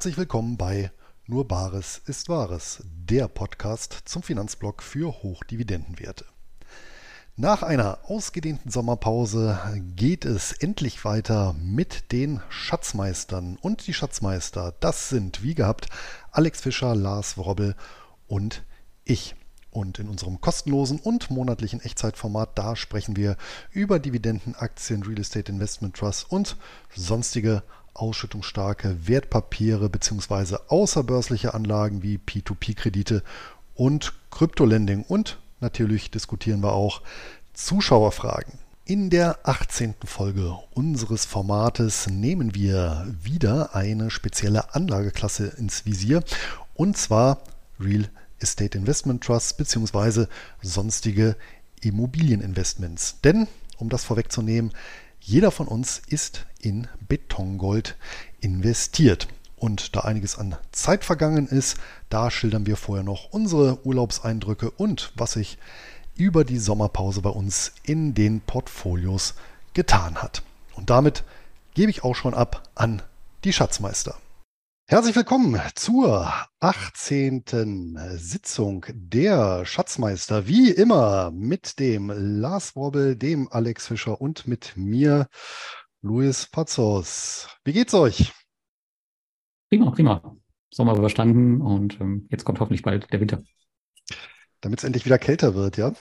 Herzlich willkommen bei Nur Bares ist Wahres, der Podcast zum Finanzblock für Hochdividendenwerte. Nach einer ausgedehnten Sommerpause geht es endlich weiter mit den Schatzmeistern. Und die Schatzmeister, das sind wie gehabt Alex Fischer, Lars Wrobbel und ich. Und in unserem kostenlosen und monatlichen Echtzeitformat, da sprechen wir über Dividenden, Aktien, Real Estate Investment Trust und sonstige ausschüttungsstarke Wertpapiere bzw. außerbörsliche Anlagen wie P2P-Kredite und Kryptolending. Und natürlich diskutieren wir auch Zuschauerfragen. In der 18. Folge unseres Formates nehmen wir wieder eine spezielle Anlageklasse ins Visier und zwar Real Estate Investment Trusts bzw. sonstige Immobilieninvestments. Denn, um das vorwegzunehmen, jeder von uns ist in Betongold investiert. Und da einiges an Zeit vergangen ist, da schildern wir vorher noch unsere Urlaubseindrücke und was sich über die Sommerpause bei uns in den Portfolios getan hat. Und damit gebe ich auch schon ab an die Schatzmeister. Herzlich willkommen zur 18. Sitzung der Schatzmeister. Wie immer mit dem Lars Wobbel, dem Alex Fischer und mit mir, Luis Pazos. Wie geht's euch? Prima, prima. Sommer überstanden und ähm, jetzt kommt hoffentlich bald der Winter. Damit es endlich wieder kälter wird, ja?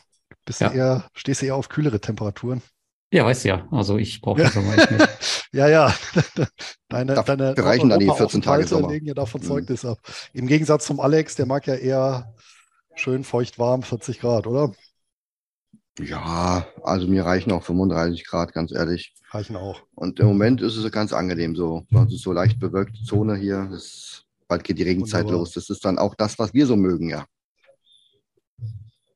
Bist ja. eher, stehst du eher auf kühlere Temperaturen? Ja, weißt du ja. Also ich brauche das Sommer nicht. ja, ja. Deine, da, deine reichen dann die 14 Tage Sommer. legen ja davon mhm. Zeugnis ab. Im Gegensatz zum Alex, der mag ja eher schön feucht warm, 40 Grad, oder? Ja, also mir reichen auch 35 Grad, ganz ehrlich. Reichen auch. Und im Moment ist es ganz angenehm so. Es ist so leicht bewölkte Zone hier. Das, bald geht die Regenzeit Wunderbar. los. Das ist dann auch das, was wir so mögen, ja.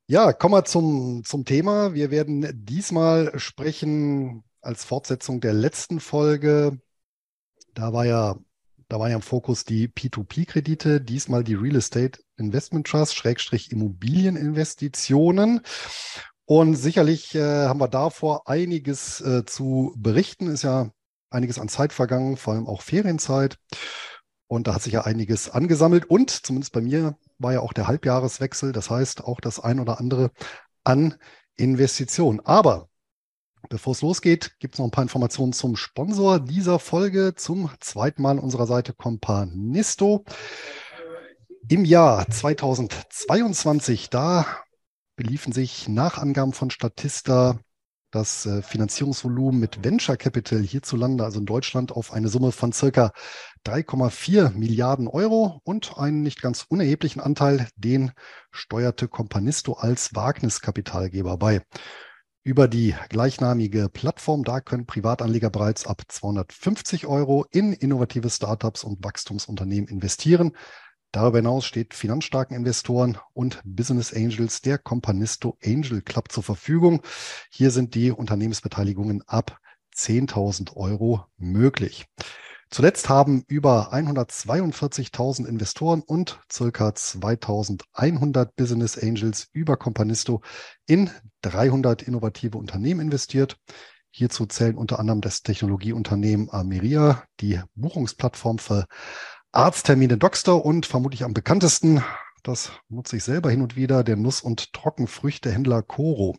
Ja, kommen wir zum, zum Thema. Wir werden diesmal sprechen als Fortsetzung der letzten Folge. Da war ja, da war ja im Fokus die P2P-Kredite, diesmal die Real Estate Investment Trust, Schrägstrich Immobilieninvestitionen. Und sicherlich äh, haben wir davor einiges äh, zu berichten. Ist ja einiges an Zeit vergangen, vor allem auch Ferienzeit. Und da hat sich ja einiges angesammelt. Und zumindest bei mir war ja auch der Halbjahreswechsel. Das heißt, auch das ein oder andere an Investitionen. Aber bevor es losgeht, gibt es noch ein paar Informationen zum Sponsor dieser Folge. Zum zweiten Mal unserer Seite Companisto. Im Jahr 2022, da beliefen sich nach Angaben von Statista das äh, Finanzierungsvolumen mit Venture Capital hierzulande, also in Deutschland, auf eine Summe von circa 3,4 Milliarden Euro und einen nicht ganz unerheblichen Anteil, den steuerte Companisto als Wagniskapitalgeber bei. Über die gleichnamige Plattform, da können Privatanleger bereits ab 250 Euro in innovative Startups und Wachstumsunternehmen investieren. Darüber hinaus steht finanzstarken Investoren und Business Angels der Companisto Angel Club zur Verfügung. Hier sind die Unternehmensbeteiligungen ab 10.000 Euro möglich. Zuletzt haben über 142.000 Investoren und circa 2.100 Business Angels über Companisto in 300 innovative Unternehmen investiert. Hierzu zählen unter anderem das Technologieunternehmen Ameria, die Buchungsplattform für Arzttermine Doxter und vermutlich am bekanntesten, das nutze ich selber hin und wieder, der Nuss- und Trockenfrüchtehändler Coro.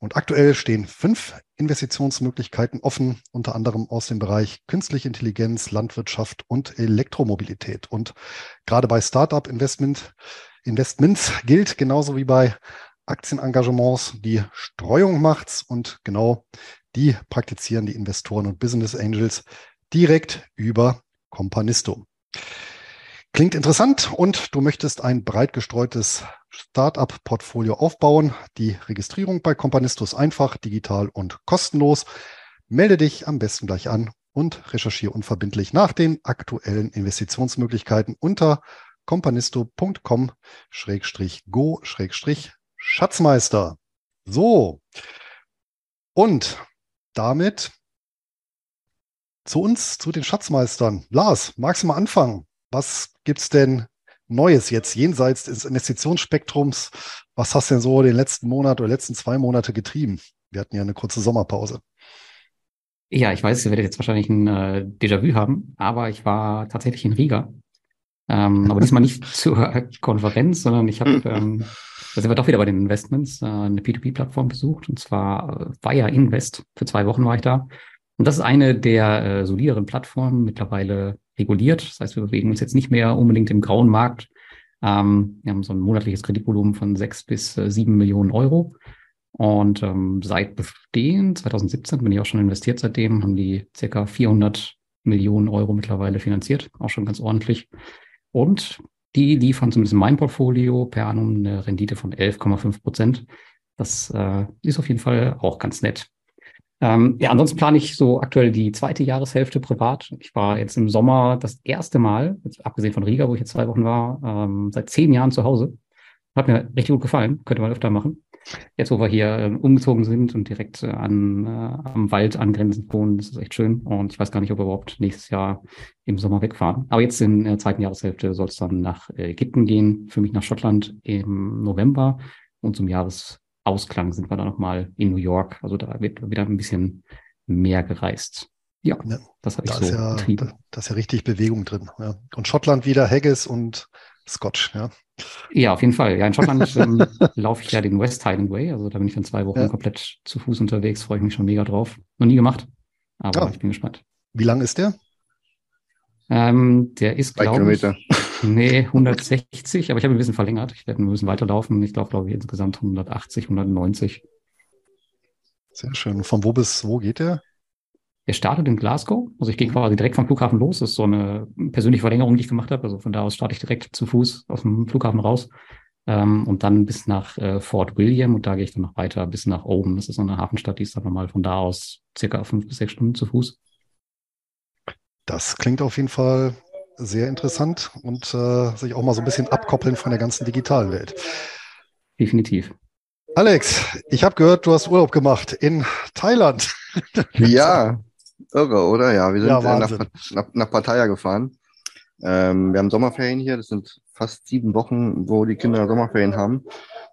Und aktuell stehen fünf Investitionsmöglichkeiten offen, unter anderem aus dem Bereich künstliche Intelligenz, Landwirtschaft und Elektromobilität. Und gerade bei Startup Investment, Investments gilt genauso wie bei Aktienengagements, die Streuung macht's und genau die praktizieren die Investoren und Business Angels direkt über Companisto. Klingt interessant und du möchtest ein breit gestreutes Startup-Portfolio aufbauen. Die Registrierung bei Companisto ist einfach, digital und kostenlos. Melde dich am besten gleich an und recherchiere unverbindlich nach den aktuellen Investitionsmöglichkeiten unter companisto.com-go-schatzmeister. So. Und damit zu uns, zu den Schatzmeistern. Lars, magst du mal anfangen? Was gibt's denn Neues jetzt jenseits des Investitionsspektrums? Was hast du denn so den letzten Monat oder letzten zwei Monate getrieben? Wir hatten ja eine kurze Sommerpause. Ja, ich weiß, ihr werdet jetzt wahrscheinlich ein äh, Déjà-vu haben, aber ich war tatsächlich in Riga. Ähm, aber diesmal nicht zur Konferenz, sondern ich habe, ähm, da sind wir doch wieder bei den Investments, äh, eine P2P-Plattform besucht und zwar äh, Via Invest. Für zwei Wochen war ich da. Und das ist eine der äh, solideren Plattformen, mittlerweile reguliert. Das heißt, wir bewegen uns jetzt nicht mehr unbedingt im grauen Markt. Ähm, wir haben so ein monatliches Kreditvolumen von sechs bis äh, sieben Millionen Euro. Und ähm, seit Bestehen, 2017 bin ich auch schon investiert seitdem, haben die circa 400 Millionen Euro mittlerweile finanziert, auch schon ganz ordentlich. Und die liefern zumindest in meinem Portfolio per annum eine Rendite von 11,5 Prozent. Das äh, ist auf jeden Fall auch ganz nett. Ähm, ja, ansonsten plane ich so aktuell die zweite Jahreshälfte privat. Ich war jetzt im Sommer das erste Mal, abgesehen von Riga, wo ich jetzt zwei Wochen war, ähm, seit zehn Jahren zu Hause. Hat mir richtig gut gefallen, könnte man öfter machen. Jetzt, wo wir hier äh, umgezogen sind und direkt äh, an, äh, am Wald angrenzend wohnen, das ist echt schön. Und ich weiß gar nicht, ob wir überhaupt nächstes Jahr im Sommer wegfahren. Aber jetzt in der zweiten Jahreshälfte soll es dann nach Ägypten gehen, für mich nach Schottland im November. Und zum Jahresausklang sind wir dann nochmal in New York. Also da wird wieder ein bisschen mehr gereist. Ja, ja das habe ich so ja, Da, da ist ja richtig Bewegung drin. Ja. Und Schottland wieder Haggis und Scotch, ja. Ja, auf jeden Fall. Ja, in Schottland ähm, laufe ich ja den West Highland Way. Also da bin ich dann zwei Wochen ja. komplett zu Fuß unterwegs. Freue ich mich schon mega drauf. Noch nie gemacht, aber ich bin gespannt. Wie lang ist der? Ähm, der ist, glaube ich, nee, 160, aber ich habe ein bisschen verlängert. Ich werde ein bisschen weiterlaufen. Ich laufe, glaube ich, insgesamt 180, 190. Sehr schön. Von wo bis wo geht der? Der startet in Glasgow. Also ich gehe quasi direkt vom Flughafen los. Das ist so eine persönliche Verlängerung, die ich gemacht habe. Also von da aus starte ich direkt zu Fuß aus dem Flughafen raus. Ähm, und dann bis nach äh, Fort William und da gehe ich dann noch weiter bis nach Oben. Das ist so eine Hafenstadt, die ist dann nochmal von da aus circa fünf bis sechs Stunden zu Fuß. Das klingt auf jeden Fall sehr interessant und äh, sich auch mal so ein bisschen abkoppeln von der ganzen digitalen Welt. Definitiv. Alex, ich habe gehört, du hast Urlaub gemacht in Thailand. ja, Irre, oder? Ja, wir sind ja, äh, nach, nach, nach Pattaya gefahren. Ähm, wir haben Sommerferien hier, das sind fast sieben Wochen, wo die Kinder Sommerferien haben.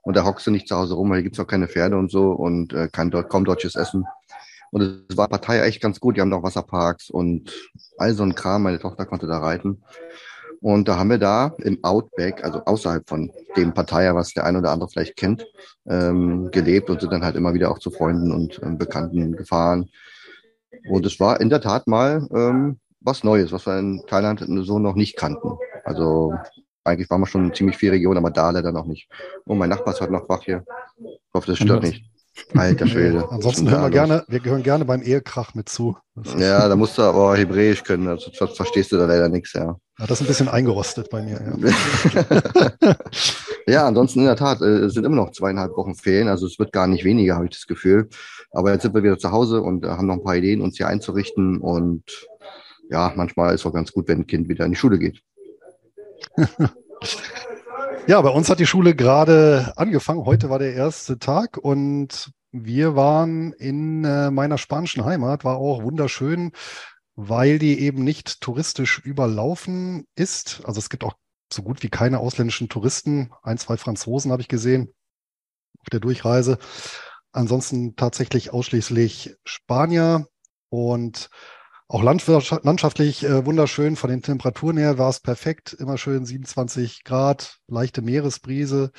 Und da hockst du nicht zu Hause rum, weil hier gibt's auch keine Pferde und so und äh, kein, kaum deutsches Essen. Und es war Pattaya echt ganz gut. Die haben auch Wasserparks und all so ein Kram. Meine Tochter konnte da reiten. Und da haben wir da im Outback, also außerhalb von dem Pattaya, was der ein oder andere vielleicht kennt, ähm, gelebt und sind dann halt immer wieder auch zu Freunden und ähm, Bekannten gefahren. Und es war in der Tat mal ähm, was Neues, was wir in Thailand so noch nicht kannten. Also eigentlich waren wir schon ziemlich viel Region, aber da leider noch nicht. Und mein Nachbar ist heute noch wach hier. Ich hoffe, das stört nicht. Alter Schwede. Ansonsten hören wir gerne, wir gehören gerne beim Ehekrach mit zu. Ja, da musst du aber Hebräisch können, also verstehst du da leider nichts, ja. ja. Das ist ein bisschen eingerostet bei mir, ja. ja, ansonsten in der Tat, äh, es sind immer noch zweieinhalb Wochen Ferien, also es wird gar nicht weniger, habe ich das Gefühl. Aber jetzt sind wir wieder zu Hause und haben noch ein paar Ideen, uns hier einzurichten und ja, manchmal ist es auch ganz gut, wenn ein Kind wieder in die Schule geht. Ja, bei uns hat die Schule gerade angefangen. Heute war der erste Tag und wir waren in äh, meiner spanischen Heimat, war auch wunderschön, weil die eben nicht touristisch überlaufen ist. Also es gibt auch so gut wie keine ausländischen Touristen. Ein, zwei Franzosen habe ich gesehen auf der Durchreise. Ansonsten tatsächlich ausschließlich Spanier und auch landschaftlich äh, wunderschön. Von den Temperaturen her war es perfekt. Immer schön 27 Grad, leichte Meeresbrise.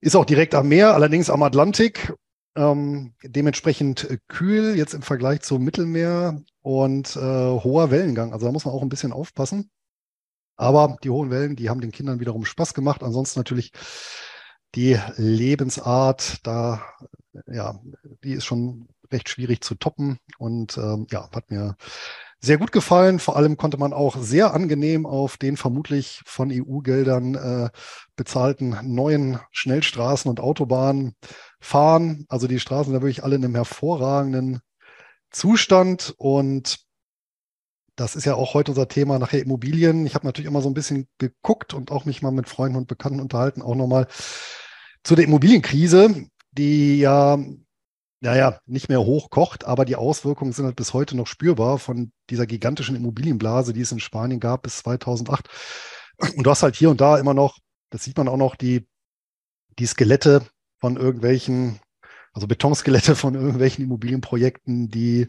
Ist auch direkt am Meer, allerdings am Atlantik. Ähm, dementsprechend äh, kühl jetzt im Vergleich zum Mittelmeer und äh, hoher Wellengang. Also da muss man auch ein bisschen aufpassen. Aber die hohen Wellen, die haben den Kindern wiederum Spaß gemacht. Ansonsten natürlich die Lebensart, da, ja, die ist schon recht schwierig zu toppen und ähm, ja, hat mir sehr gut gefallen. Vor allem konnte man auch sehr angenehm auf den vermutlich von EU-Geldern äh, bezahlten neuen Schnellstraßen und Autobahnen fahren. Also die Straßen da wirklich alle in einem hervorragenden Zustand und das ist ja auch heute unser Thema nachher Immobilien. Ich habe natürlich immer so ein bisschen geguckt und auch mich mal mit Freunden und Bekannten unterhalten, auch nochmal zu der Immobilienkrise, die ja naja, nicht mehr hochkocht, aber die Auswirkungen sind halt bis heute noch spürbar von dieser gigantischen Immobilienblase, die es in Spanien gab bis 2008. Und du hast halt hier und da immer noch, das sieht man auch noch, die, die Skelette von irgendwelchen Also Betonskelette von irgendwelchen Immobilienprojekten, die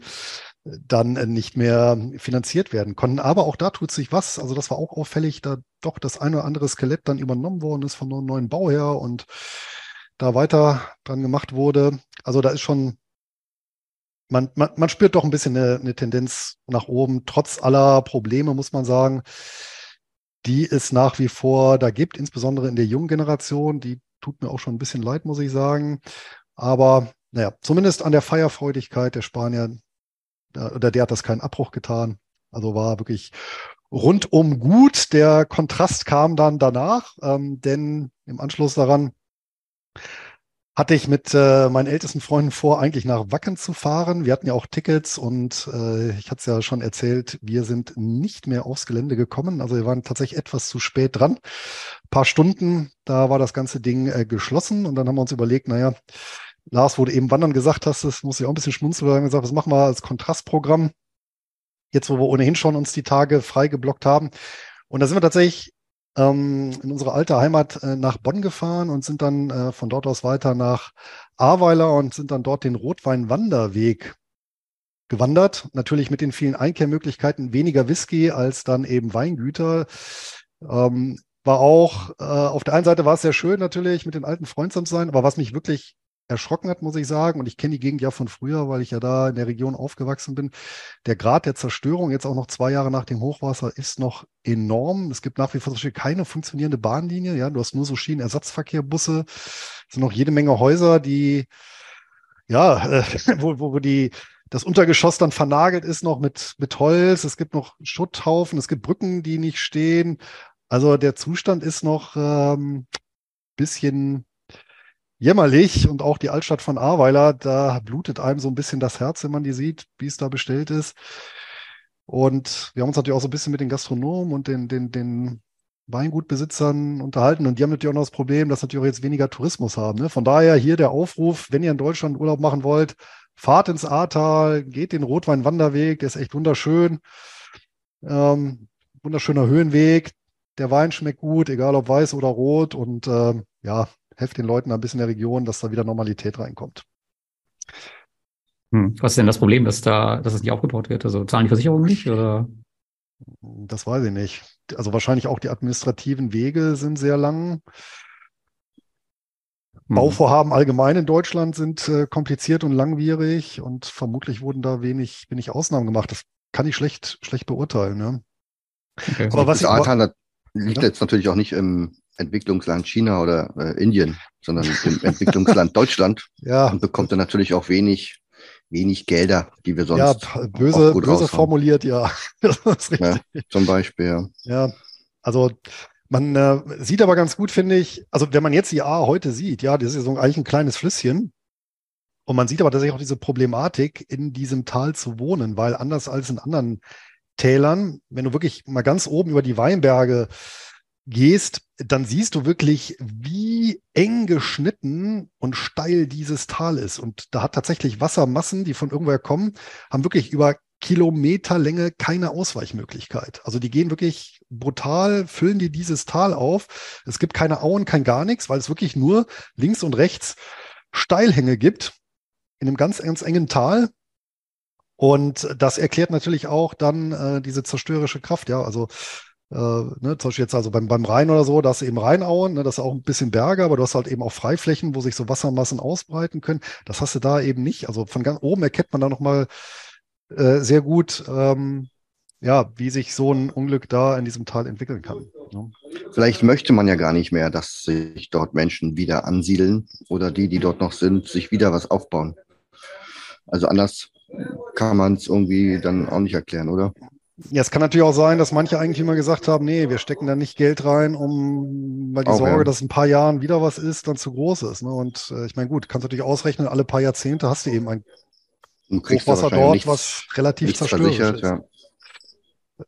dann nicht mehr finanziert werden konnten. Aber auch da tut sich was. Also das war auch auffällig, da doch das eine oder andere Skelett dann übernommen worden ist von einem neuen Bauherr und da weiter dran gemacht wurde. Also da ist schon, man, man, man spürt doch ein bisschen eine, eine Tendenz nach oben, trotz aller Probleme, muss man sagen, die es nach wie vor da gibt, insbesondere in der jungen Generation. Die tut mir auch schon ein bisschen leid, muss ich sagen. Aber naja, zumindest an der Feierfreudigkeit der Spanier, oder der hat das keinen Abbruch getan. Also war wirklich rundum gut. Der Kontrast kam dann danach, ähm, denn im Anschluss daran hatte ich mit äh, meinen ältesten Freunden vor, eigentlich nach Wacken zu fahren. Wir hatten ja auch Tickets und äh, ich hatte es ja schon erzählt, wir sind nicht mehr aufs Gelände gekommen. Also wir waren tatsächlich etwas zu spät dran. Ein paar Stunden, da war das ganze Ding äh, geschlossen und dann haben wir uns überlegt, naja, Lars, wo du eben Wandern gesagt hast, das muss ich auch ein bisschen schmunzeln, wir haben gesagt, was machen wir als Kontrastprogramm? Jetzt, wo wir ohnehin schon uns die Tage frei geblockt haben. Und da sind wir tatsächlich ähm, in unsere alte Heimat äh, nach Bonn gefahren und sind dann äh, von dort aus weiter nach Ahrweiler und sind dann dort den Rotwein-Wanderweg gewandert. Natürlich mit den vielen Einkehrmöglichkeiten, weniger Whisky als dann eben Weingüter. Ähm, war auch, äh, auf der einen Seite war es sehr schön natürlich, mit den alten Freunden zu sein, aber was mich wirklich erschrocken hat, muss ich sagen. Und ich kenne die Gegend ja von früher, weil ich ja da in der Region aufgewachsen bin. Der Grad der Zerstörung, jetzt auch noch zwei Jahre nach dem Hochwasser, ist noch enorm. Es gibt nach wie vor keine funktionierende Bahnlinie. Ja, du hast nur so Schienenersatzverkehrbusse. Es sind noch jede Menge Häuser, die, ja, äh, wo, wo, die, das Untergeschoss dann vernagelt ist noch mit, mit Holz. Es gibt noch Schutthaufen. Es gibt Brücken, die nicht stehen. Also der Zustand ist noch ähm, bisschen jämmerlich und auch die Altstadt von Ahrweiler, da blutet einem so ein bisschen das Herz, wenn man die sieht, wie es da bestellt ist. Und wir haben uns natürlich auch so ein bisschen mit den Gastronomen und den, den, den Weingutbesitzern unterhalten und die haben natürlich auch noch das Problem, dass natürlich auch jetzt weniger Tourismus haben. Ne? Von daher hier der Aufruf, wenn ihr in Deutschland Urlaub machen wollt, fahrt ins Ahrtal, geht den Rotwein-Wanderweg, der ist echt wunderschön. Ähm, wunderschöner Höhenweg. Der Wein schmeckt gut, egal ob weiß oder rot. Und äh, ja, helft den Leuten ein bisschen in der Region, dass da wieder Normalität reinkommt. Hm. Was ist denn das Problem, dass da, dass es nicht aufgebaut wird? Also zahlen die Versicherungen nicht oder? Das weiß ich nicht. Also wahrscheinlich auch die administrativen Wege sind sehr lang. Hm. Bauvorhaben allgemein in Deutschland sind äh, kompliziert und langwierig und vermutlich wurden da wenig, wenig Ausnahmen gemacht. Das kann ich schlecht, schlecht beurteilen. Ne? Okay. Aber was ich, liegt ja? jetzt natürlich auch nicht im Entwicklungsland China oder äh, Indien, sondern im Entwicklungsland Deutschland ja. und bekommt dann natürlich auch wenig, wenig Gelder, die wir sonst. Ja, böse, böse formuliert, ja. ja. Zum Beispiel, ja. Ja, also man äh, sieht aber ganz gut, finde ich, also wenn man jetzt die A heute sieht, ja, das ist ja so eigentlich ein kleines Flüsschen. Und man sieht aber tatsächlich auch diese Problematik, in diesem Tal zu wohnen, weil anders als in anderen Tälern, wenn du wirklich mal ganz oben über die Weinberge gehst, dann siehst du wirklich, wie eng geschnitten und steil dieses Tal ist. Und da hat tatsächlich Wassermassen, die von irgendwoher kommen, haben wirklich über Kilometerlänge keine Ausweichmöglichkeit. Also die gehen wirklich brutal, füllen die dieses Tal auf. Es gibt keine Auen, kein gar nichts, weil es wirklich nur links und rechts Steilhänge gibt in einem ganz, ganz engen Tal. Und das erklärt natürlich auch dann äh, diese zerstörerische Kraft. Ja, also äh, ne, zum Beispiel jetzt also beim, beim Rhein oder so, da hast du eben Rheinauen, ne, das ist auch ein bisschen Berge, aber du hast halt eben auch Freiflächen, wo sich so Wassermassen ausbreiten können. Das hast du da eben nicht. Also von ganz oben erkennt man da nochmal äh, sehr gut, ähm, ja, wie sich so ein Unglück da in diesem Tal entwickeln kann. Ne? Vielleicht möchte man ja gar nicht mehr, dass sich dort Menschen wieder ansiedeln oder die, die dort noch sind, sich wieder was aufbauen. Also anders kann man es irgendwie dann auch nicht erklären, oder? Ja, es kann natürlich auch sein, dass manche eigentlich immer gesagt haben, nee, wir stecken da nicht Geld rein, um, weil die auch, Sorge, ja. dass in ein paar Jahren wieder was ist, dann zu groß ist. Ne? Und äh, ich meine, gut, kannst natürlich ausrechnen, alle paar Jahrzehnte hast du eben ein Hochwasser dort, nichts, was relativ zerstörerisch ist. Ja.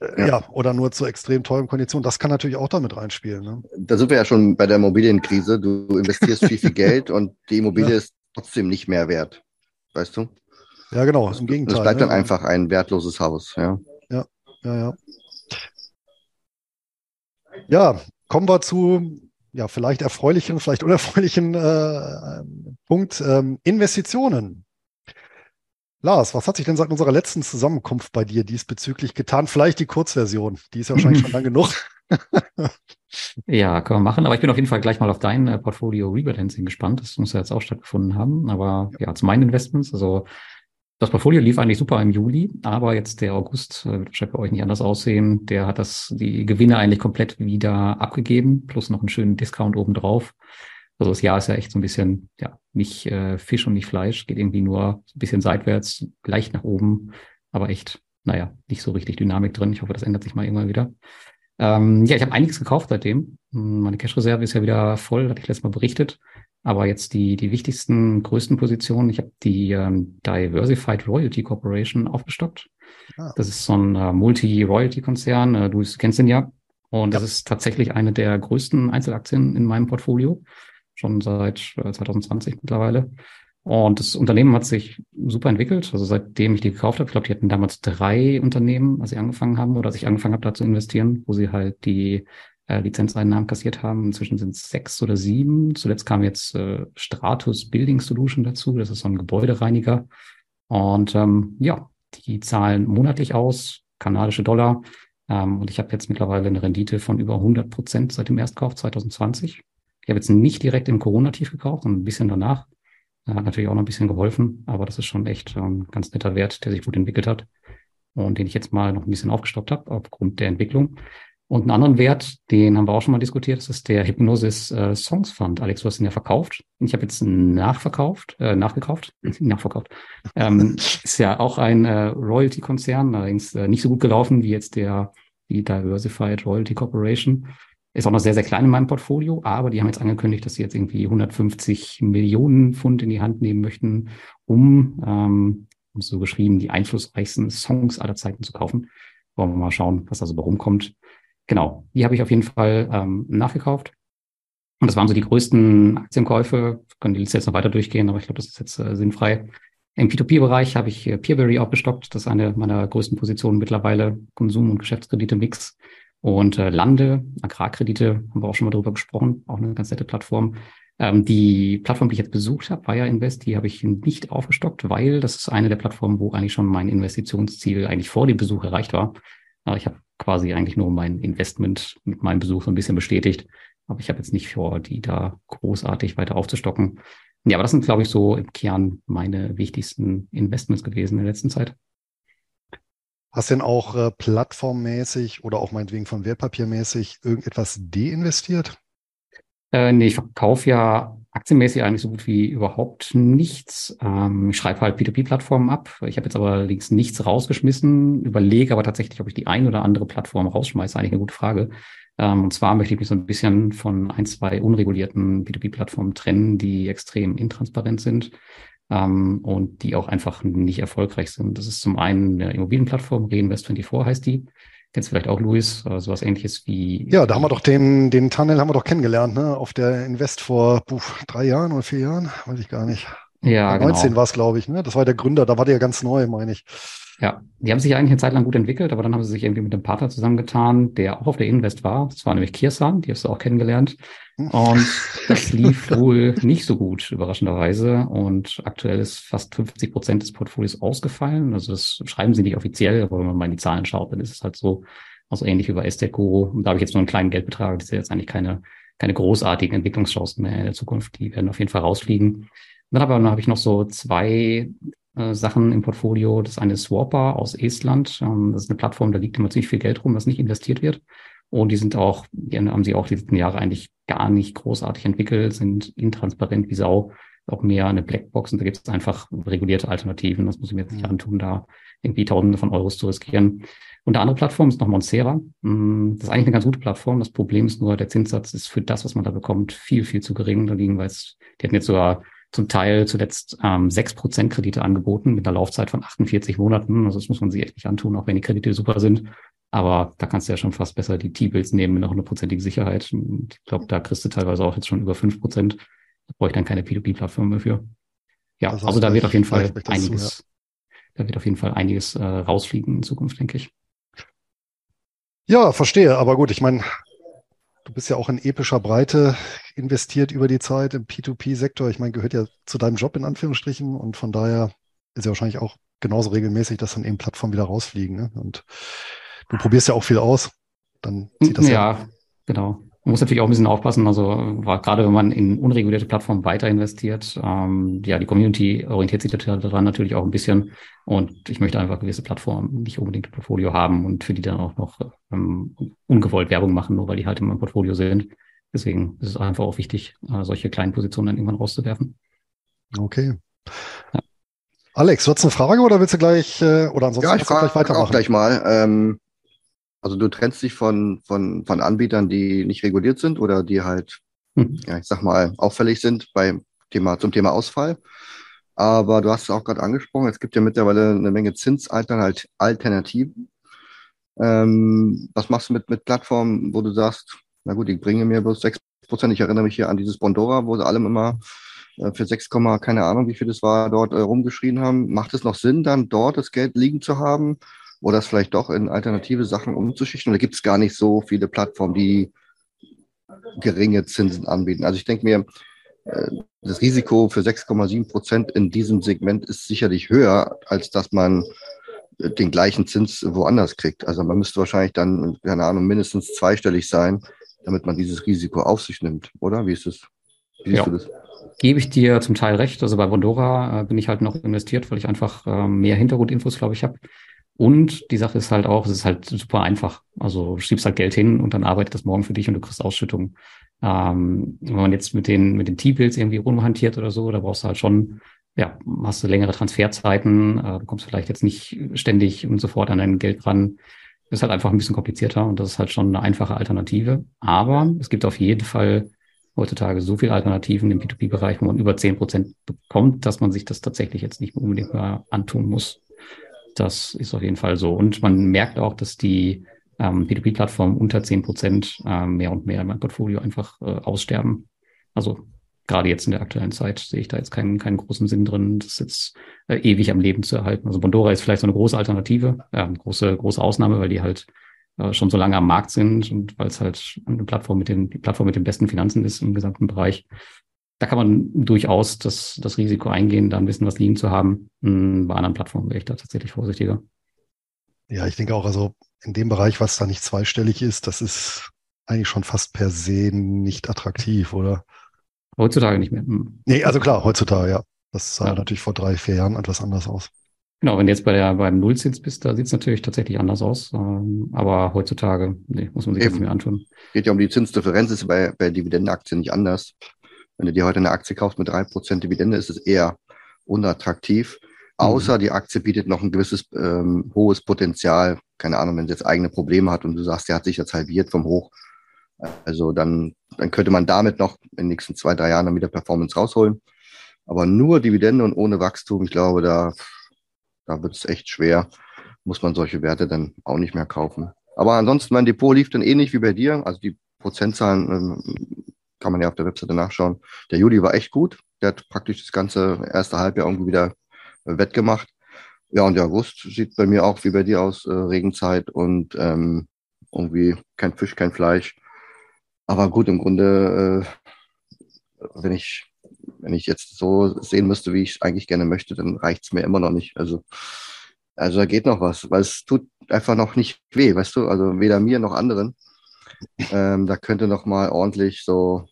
Äh, ja. ja. oder nur zu extrem teuren Konditionen. Das kann natürlich auch damit reinspielen. Ne? Da sind wir ja schon bei der Immobilienkrise. Du investierst viel, viel Geld und die Immobilie ja. ist trotzdem nicht mehr wert. Weißt du? Ja, genau. Im Gegenteil. Es bleibt ne? dann einfach ein wertloses Haus. Ja. Ja, ja. Ja, kommen wir zu ja, vielleicht erfreulichen, vielleicht unerfreulichen äh, Punkt. Ähm, Investitionen. Lars, was hat sich denn seit unserer letzten Zusammenkunft bei dir diesbezüglich getan? Vielleicht die Kurzversion, die ist ja wahrscheinlich schon lang genug. ja, können wir machen. Aber ich bin auf jeden Fall gleich mal auf dein äh, Portfolio Rebalancing gespannt. Das muss ja jetzt auch stattgefunden haben. Aber ja, ja zu meinen Investments. Also das Portfolio lief eigentlich super im Juli, aber jetzt der August äh, wird wahrscheinlich bei euch nicht anders aussehen. Der hat das, die Gewinne eigentlich komplett wieder abgegeben, plus noch einen schönen Discount obendrauf. Also das Jahr ist ja echt so ein bisschen, ja, nicht äh, Fisch und nicht Fleisch, geht irgendwie nur ein bisschen seitwärts, leicht nach oben, aber echt, naja, nicht so richtig Dynamik drin. Ich hoffe, das ändert sich mal irgendwann wieder. Ähm, ja, ich habe einiges gekauft seitdem. Meine Cash-Reserve ist ja wieder voll, hatte ich letztes Mal berichtet. Aber jetzt die, die wichtigsten, größten Positionen, ich habe die ähm, Diversified Royalty Corporation aufgestockt. Ah. Das ist so ein äh, Multi-Royalty-Konzern, äh, du kennst den ja. Und ja. das ist tatsächlich eine der größten Einzelaktien in meinem Portfolio, schon seit äh, 2020 mittlerweile. Und das Unternehmen hat sich super entwickelt. Also seitdem ich die gekauft habe, ich glaube, die hatten damals drei Unternehmen, als sie angefangen haben oder als ich angefangen habe, da zu investieren, wo sie halt die äh, Lizenzeinnahmen kassiert haben. Inzwischen sind es sechs oder sieben. Zuletzt kam jetzt äh, Stratus Building Solution dazu. Das ist so ein Gebäudereiniger. Und ähm, ja, die zahlen monatlich aus, kanadische Dollar. Ähm, und ich habe jetzt mittlerweile eine Rendite von über 100 Prozent seit dem Erstkauf 2020. Ich habe jetzt nicht direkt im Corona-Tief gekauft, sondern ein bisschen danach. Hat natürlich auch noch ein bisschen geholfen, aber das ist schon echt ein ähm, ganz netter Wert, der sich gut entwickelt hat und den ich jetzt mal noch ein bisschen aufgestockt habe aufgrund der Entwicklung. Und einen anderen Wert, den haben wir auch schon mal diskutiert, das ist der Hypnosis äh, Songs Fund. Alex, du hast ihn ja verkauft. Ich habe jetzt nachverkauft, äh, nachgekauft, nachverkauft. Ähm, ist ja auch ein äh, Royalty-Konzern, allerdings äh, nicht so gut gelaufen wie jetzt der die Diversified Royalty Corporation. Ist auch noch sehr, sehr klein in meinem Portfolio, aber die haben jetzt angekündigt, dass sie jetzt irgendwie 150 Millionen Pfund in die Hand nehmen möchten, um, ähm, so geschrieben, die einflussreichsten Songs aller Zeiten zu kaufen. Wollen wir mal schauen, was da so rumkommt. Genau, die habe ich auf jeden Fall ähm, nachgekauft. Und das waren so die größten Aktienkäufe. Wir können die Liste jetzt noch weiter durchgehen, aber ich glaube, das ist jetzt äh, sinnfrei. Im P2P-Bereich habe ich äh, Peerberry aufgestockt. Das ist eine meiner größten Positionen mittlerweile. Konsum- und Geschäftskredite-Mix. Und äh, Lande, Agrarkredite, haben wir auch schon mal drüber gesprochen, auch eine ganz nette Plattform. Ähm, die Plattform, die ich jetzt besucht habe, Fire Invest, die habe ich nicht aufgestockt, weil das ist eine der Plattformen, wo eigentlich schon mein Investitionsziel eigentlich vor dem Besuch erreicht war. Aber ich habe quasi eigentlich nur mein Investment mit meinem Besuch so ein bisschen bestätigt. Aber ich habe jetzt nicht vor, die da großartig weiter aufzustocken. Ja, aber das sind, glaube ich, so im Kern meine wichtigsten Investments gewesen in der letzten Zeit. Hast du denn auch äh, plattformmäßig oder auch meinetwegen von Wertpapiermäßig irgendetwas deinvestiert? Äh, nee, ich verkaufe ja aktienmäßig eigentlich so gut wie überhaupt nichts. Ähm, ich schreibe halt P2P-Plattformen ab. Ich habe jetzt aber allerdings nichts rausgeschmissen, überlege aber tatsächlich, ob ich die ein oder andere Plattform rausschmeiße. Eigentlich eine gute Frage. Ähm, und zwar möchte ich mich so ein bisschen von ein, zwei unregulierten P2P-Plattformen trennen, die extrem intransparent sind ähm, und die auch einfach nicht erfolgreich sind. Das ist zum einen eine Immobilienplattform, Reinvest24 heißt die. Kennst vielleicht auch, Luis, äh, sowas ähnliches wie. Ja, da haben wir doch den, den Tunnel haben wir doch kennengelernt, ne? Auf der Invest vor puh, drei Jahren oder vier Jahren, weiß ich gar nicht. Ja, 19 genau. war es, glaube ich, ne? Das war der Gründer, da war der ja ganz neu, meine ich. Ja, die haben sich eigentlich eine Zeit lang gut entwickelt, aber dann haben sie sich irgendwie mit einem Partner zusammengetan, der auch auf der Invest war. Das war nämlich Kirsan, die hast du auch kennengelernt. Und das lief wohl nicht so gut, überraschenderweise. Und aktuell ist fast 50 Prozent des Portfolios ausgefallen. Also das schreiben sie nicht offiziell, aber wenn man mal in die Zahlen schaut, dann ist es halt so, also ähnlich wie bei Esteco. Da habe ich jetzt nur einen kleinen Geldbetrag. Das ist jetzt eigentlich keine, keine großartigen Entwicklungschancen mehr in der Zukunft. Die werden auf jeden Fall rausfliegen. Dann aber habe ich noch so zwei äh, Sachen im Portfolio. Das eine ist Swapper aus Estland. Ähm, das ist eine Plattform, da liegt immer ziemlich viel Geld rum, was nicht investiert wird. Und die sind auch, die haben sie auch die letzten Jahre eigentlich gar nicht großartig entwickelt, sind intransparent wie Sau, auch mehr eine Blackbox und da gibt es einfach regulierte Alternativen. Das muss ich mir jetzt nicht antun, da irgendwie Tausende von Euros zu riskieren. Und eine andere Plattform ist noch Monsera. Mm, das ist eigentlich eine ganz gute Plattform. Das Problem ist nur, der Zinssatz ist für das, was man da bekommt, viel, viel zu gering. Da liegen, weil es, die hatten jetzt sogar zum Teil zuletzt ähm, 6% Kredite angeboten mit einer Laufzeit von 48 Monaten. Also das muss man sich echt nicht antun, auch wenn die Kredite super sind. Aber da kannst du ja schon fast besser die T-Bills nehmen mit einer hundertprozentigen Sicherheit. Ich glaube, da kriegst du teilweise auch jetzt schon über 5%. Da brauche ich dann keine P2P-Plattform mehr für. Ja, heißt, also da wird auf jeden Fall einiges, zu, ja. da wird auf jeden Fall einiges äh, rausfliegen in Zukunft, denke ich. Ja, verstehe. Aber gut, ich meine, du bist ja auch in epischer Breite investiert über die Zeit im P2P-Sektor. Ich meine, gehört ja zu deinem Job in Anführungsstrichen und von daher ist ja wahrscheinlich auch genauso regelmäßig, dass dann eben Plattformen wieder rausfliegen. Ne? Und du probierst ja auch viel aus. Dann sieht das ja. Ja, genau. Man muss natürlich auch ein bisschen aufpassen, also gerade wenn man in unregulierte Plattformen weiter investiert, ähm, ja, die Community orientiert sich daran natürlich auch ein bisschen und ich möchte einfach gewisse Plattformen nicht unbedingt im Portfolio haben und für die dann auch noch ähm, ungewollt Werbung machen, nur weil die halt in meinem Portfolio sind. Deswegen ist es einfach auch wichtig, äh, solche kleinen Positionen dann irgendwann rauszuwerfen. Okay. Ja. Alex, du hast eine Frage oder willst du gleich, äh, oder ansonsten ja, ich frage gleich weitermachen? auch gleich mal. Ähm, also du trennst dich von, von, von Anbietern, die nicht reguliert sind oder die halt, hm. ja, ich sag mal, auffällig sind bei Thema, zum Thema Ausfall. Aber du hast es auch gerade angesprochen, es gibt ja mittlerweile eine Menge Zinsalternativen. Ähm, was machst du mit, mit Plattformen, wo du sagst, na gut, ich bringe mir bloß sechs Prozent. Ich erinnere mich hier an dieses Bondora, wo sie allem immer äh, für 6, keine Ahnung, wie viel das war, dort äh, rumgeschrien haben. Macht es noch Sinn, dann dort das Geld liegen zu haben? Oder es vielleicht doch in alternative Sachen umzuschichten? Oder gibt es gar nicht so viele Plattformen, die geringe Zinsen anbieten? Also ich denke mir, äh, das Risiko für 6,7 Prozent in diesem Segment ist sicherlich höher, als dass man äh, den gleichen Zins woanders kriegt. Also man müsste wahrscheinlich dann, keine Ahnung, mindestens zweistellig sein, damit man dieses Risiko auf sich nimmt, oder? Wie ist es? Wie siehst ja. du das? Gebe ich dir zum Teil recht. Also bei Bondora äh, bin ich halt noch investiert, weil ich einfach mehr Hintergrundinfos, glaube ich, habe. Und die Sache ist halt auch, es ist halt super einfach. Also du schiebst halt Geld hin und dann arbeitet das morgen für dich und du kriegst Ausschüttung. Ähm, wenn man jetzt mit den, mit den T-Bills irgendwie rumhantiert oder so, da brauchst du halt schon, ja, hast du längere Transferzeiten, äh, du kommst vielleicht jetzt nicht ständig und sofort an dein Geld ran. Ist halt einfach ein bisschen komplizierter und das ist halt schon eine einfache Alternative. Aber es gibt auf jeden Fall heutzutage so viele Alternativen im P2P-Bereich, wo man über zehn Prozent bekommt, dass man sich das tatsächlich jetzt nicht unbedingt mehr antun muss. Das ist auf jeden Fall so. Und man merkt auch, dass die ähm, P2P-Plattformen unter zehn Prozent äh, mehr und mehr in meinem Portfolio einfach äh, aussterben. Also gerade jetzt in der aktuellen Zeit sehe ich da jetzt keinen, keinen großen Sinn drin, das jetzt äh, ewig am Leben zu erhalten. Also Bondora ist vielleicht so eine große Alternative, äh, große, große Ausnahme, weil die halt äh, schon so lange am Markt sind und weil es halt eine Plattform mit den, die Plattform mit den besten Finanzen ist im gesamten Bereich da kann man durchaus das, das Risiko eingehen, da ein bisschen was liegen zu haben. Hm, bei anderen Plattformen wäre ich da tatsächlich vorsichtiger. Ja, ich denke auch, also in dem Bereich, was da nicht zweistellig ist, das ist eigentlich schon fast per se nicht attraktiv, oder? Heutzutage nicht mehr. Hm. Nee, also klar, heutzutage, ja. Das sah ja. natürlich vor drei, vier Jahren etwas anders aus. Genau, wenn du jetzt bei der, beim Nullzins bist, da sieht es natürlich tatsächlich anders aus. Ähm, aber heutzutage, nee, muss man sich Eben. das nicht mehr antun. Geht ja um die Zinsdifferenz, ist bei, bei Dividendenaktien nicht anders. Wenn du dir heute eine Aktie kaufst mit drei Prozent Dividende, ist es eher unattraktiv. Mhm. Außer die Aktie bietet noch ein gewisses ähm, hohes Potenzial. Keine Ahnung, wenn sie jetzt eigene Probleme hat und du sagst, der hat sich jetzt halbiert vom Hoch. Also dann, dann könnte man damit noch in den nächsten zwei, drei Jahren dann wieder Performance rausholen. Aber nur Dividende und ohne Wachstum, ich glaube, da, da wird es echt schwer. Muss man solche Werte dann auch nicht mehr kaufen. Aber ansonsten, mein Depot lief dann ähnlich wie bei dir. Also die Prozentzahlen ähm, kann man ja auf der Webseite nachschauen. Der Juli war echt gut. Der hat praktisch das ganze erste Halbjahr irgendwie wieder äh, wettgemacht. Ja, und der August sieht bei mir auch wie bei dir aus, äh, Regenzeit und ähm, irgendwie kein Fisch, kein Fleisch. Aber gut, im Grunde, äh, wenn ich wenn ich jetzt so sehen müsste, wie ich es eigentlich gerne möchte, dann reicht es mir immer noch nicht. Also, also da geht noch was, weil es tut einfach noch nicht weh, weißt du? Also weder mir noch anderen. Ähm, da könnte noch mal ordentlich so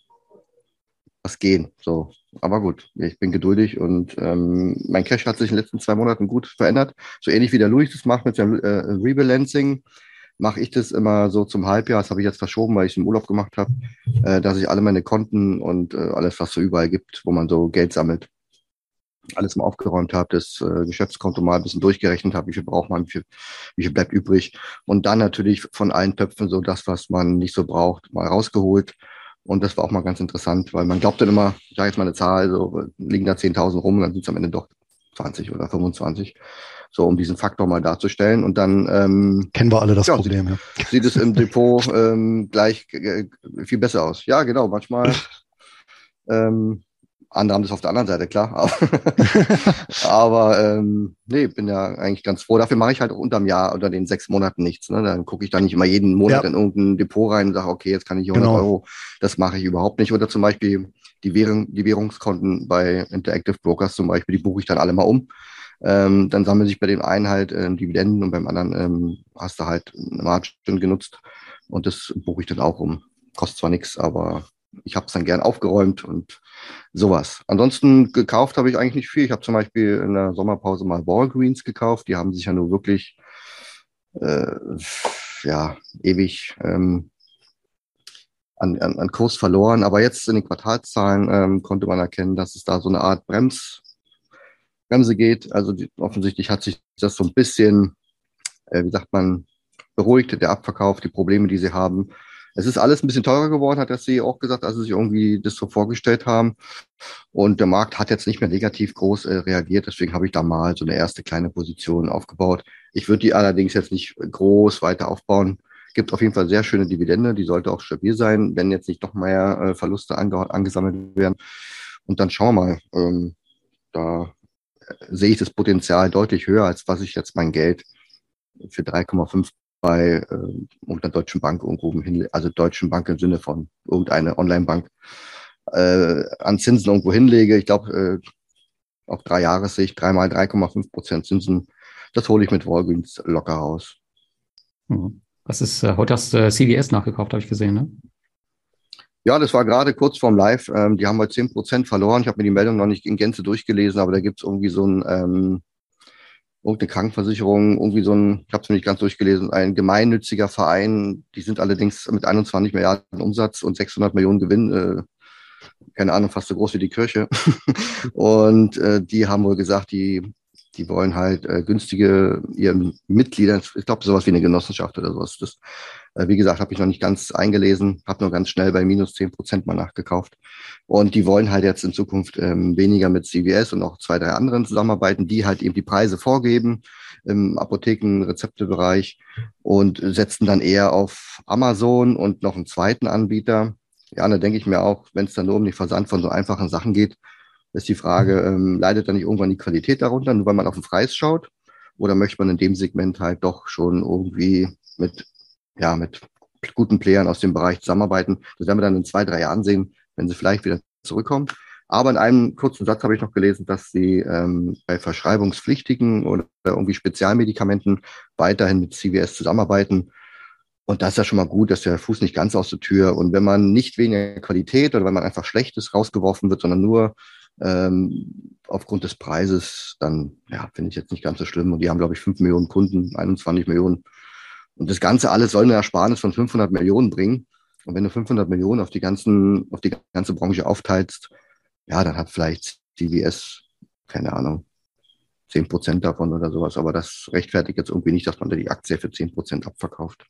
was gehen. So. Aber gut, ich bin geduldig und ähm, mein Cash hat sich in den letzten zwei Monaten gut verändert. So ähnlich wie der Louis das macht mit seinem äh, Rebalancing, mache ich das immer so zum Halbjahr. Das habe ich jetzt verschoben, weil ich im Urlaub gemacht habe, äh, dass ich alle meine Konten und äh, alles, was so überall gibt, wo man so Geld sammelt, alles mal aufgeräumt habe, das äh, Geschäftskonto mal ein bisschen durchgerechnet habe, wie viel braucht man, wie viel, wie viel bleibt übrig. Und dann natürlich von allen Töpfen so das, was man nicht so braucht, mal rausgeholt und das war auch mal ganz interessant, weil man glaubt dann immer, ich sage jetzt mal eine Zahl, so liegen da 10.000 rum, dann sind es am Ende doch 20 oder 25. So, um diesen Faktor mal darzustellen. Und dann ähm, kennen wir alle das ja, Problem. Sieht, ja. sieht es im Depot ähm, gleich äh, viel besser aus. Ja, genau. Manchmal ähm, andere haben das auf der anderen Seite, klar. Aber, aber ähm, nee, bin ja eigentlich ganz froh. Dafür mache ich halt auch unterm Jahr oder den sechs Monaten nichts. Ne? Dann gucke ich da nicht immer jeden Monat ja. in irgendein Depot rein und sage, okay, jetzt kann ich 100 genau. Euro. Das mache ich überhaupt nicht. Oder zum Beispiel die, Währung, die Währungskonten bei Interactive Brokers zum Beispiel, die buche ich dann alle mal um. Ähm, dann sammeln sich bei dem einen halt äh, Dividenden und beim anderen ähm, hast du halt eine Margin genutzt und das buche ich dann auch um. Kostet zwar nichts, aber ich habe es dann gern aufgeräumt und sowas. Ansonsten gekauft habe ich eigentlich nicht viel. Ich habe zum Beispiel in der Sommerpause mal Walgreens gekauft. Die haben sich ja nur wirklich äh, ja ewig ähm, an, an, an Kurs verloren. Aber jetzt in den Quartalszahlen ähm, konnte man erkennen, dass es da so eine Art Brems, Bremse geht. Also die, offensichtlich hat sich das so ein bisschen, äh, wie sagt man, beruhigt, der Abverkauf, die Probleme, die sie haben. Es ist alles ein bisschen teurer geworden, hat der CEO auch gesagt, als sie sich irgendwie das so vorgestellt haben. Und der Markt hat jetzt nicht mehr negativ groß äh, reagiert. Deswegen habe ich da mal so eine erste kleine Position aufgebaut. Ich würde die allerdings jetzt nicht groß weiter aufbauen. Gibt auf jeden Fall sehr schöne Dividende. Die sollte auch stabil sein, wenn jetzt nicht noch mehr äh, Verluste ange angesammelt werden. Und dann schauen wir mal. Ähm, da äh, sehe ich das Potenzial deutlich höher, als was ich jetzt mein Geld für 3,5 bei äh, irgendeiner deutschen Bank irgendwo hin, also deutschen Bank im Sinne von irgendeine Online-Bank äh, an Zinsen irgendwo hinlege. Ich glaube, äh, auf drei Jahressicht, dreimal 3,5 Prozent Zinsen, das hole ich mit Walgreens locker raus. Mhm. Was ist, äh, heute hast du äh, CVS nachgekauft, habe ich gesehen, ne? Ja, das war gerade kurz vorm Live. Ähm, die haben heute 10 Prozent verloren. Ich habe mir die Meldung noch nicht in Gänze durchgelesen, aber da gibt's irgendwie so ein ähm, irgendeine Krankenversicherung, irgendwie so ein, ich habe es nicht ganz durchgelesen, ein gemeinnütziger Verein, die sind allerdings mit 21 Milliarden Umsatz und 600 Millionen Gewinn, äh, keine Ahnung, fast so groß wie die Kirche. und äh, die haben wohl gesagt, die die wollen halt äh, günstige ihren Mitgliedern, ich glaube sowas wie eine Genossenschaft oder sowas. Das, äh, wie gesagt, habe ich noch nicht ganz eingelesen, habe nur ganz schnell bei minus zehn Prozent mal nachgekauft. Und die wollen halt jetzt in Zukunft ähm, weniger mit CVS und auch zwei, drei anderen zusammenarbeiten, die halt eben die Preise vorgeben im Apotheken-Rezeptebereich und setzen dann eher auf Amazon und noch einen zweiten Anbieter. Ja, da denke ich mir auch, wenn es dann nur um den Versand von so einfachen Sachen geht, ist die Frage, ähm, leidet dann nicht irgendwann die Qualität darunter, nur weil man auf den Preis schaut? Oder möchte man in dem Segment halt doch schon irgendwie mit, ja, mit guten Playern aus dem Bereich zusammenarbeiten? Das werden wir dann in zwei, drei Jahren sehen, wenn sie vielleicht wieder zurückkommen. Aber in einem kurzen Satz habe ich noch gelesen, dass sie ähm, bei verschreibungspflichtigen oder irgendwie Spezialmedikamenten weiterhin mit CVS zusammenarbeiten. Und das ist ja schon mal gut, dass der Fuß nicht ganz aus der Tür. Und wenn man nicht weniger Qualität oder wenn man einfach Schlechtes rausgeworfen wird, sondern nur ähm, aufgrund des Preises, dann ja, finde ich jetzt nicht ganz so schlimm. Und die haben, glaube ich, 5 Millionen Kunden, 21 Millionen. Und das Ganze alles soll eine Ersparnis von 500 Millionen bringen. Und wenn du 500 Millionen auf die ganzen, auf die ganze Branche aufteilst, ja, dann hat vielleicht CVS, keine Ahnung, 10 Prozent davon oder sowas. Aber das rechtfertigt jetzt irgendwie nicht, dass man da die Aktie für 10 Prozent abverkauft.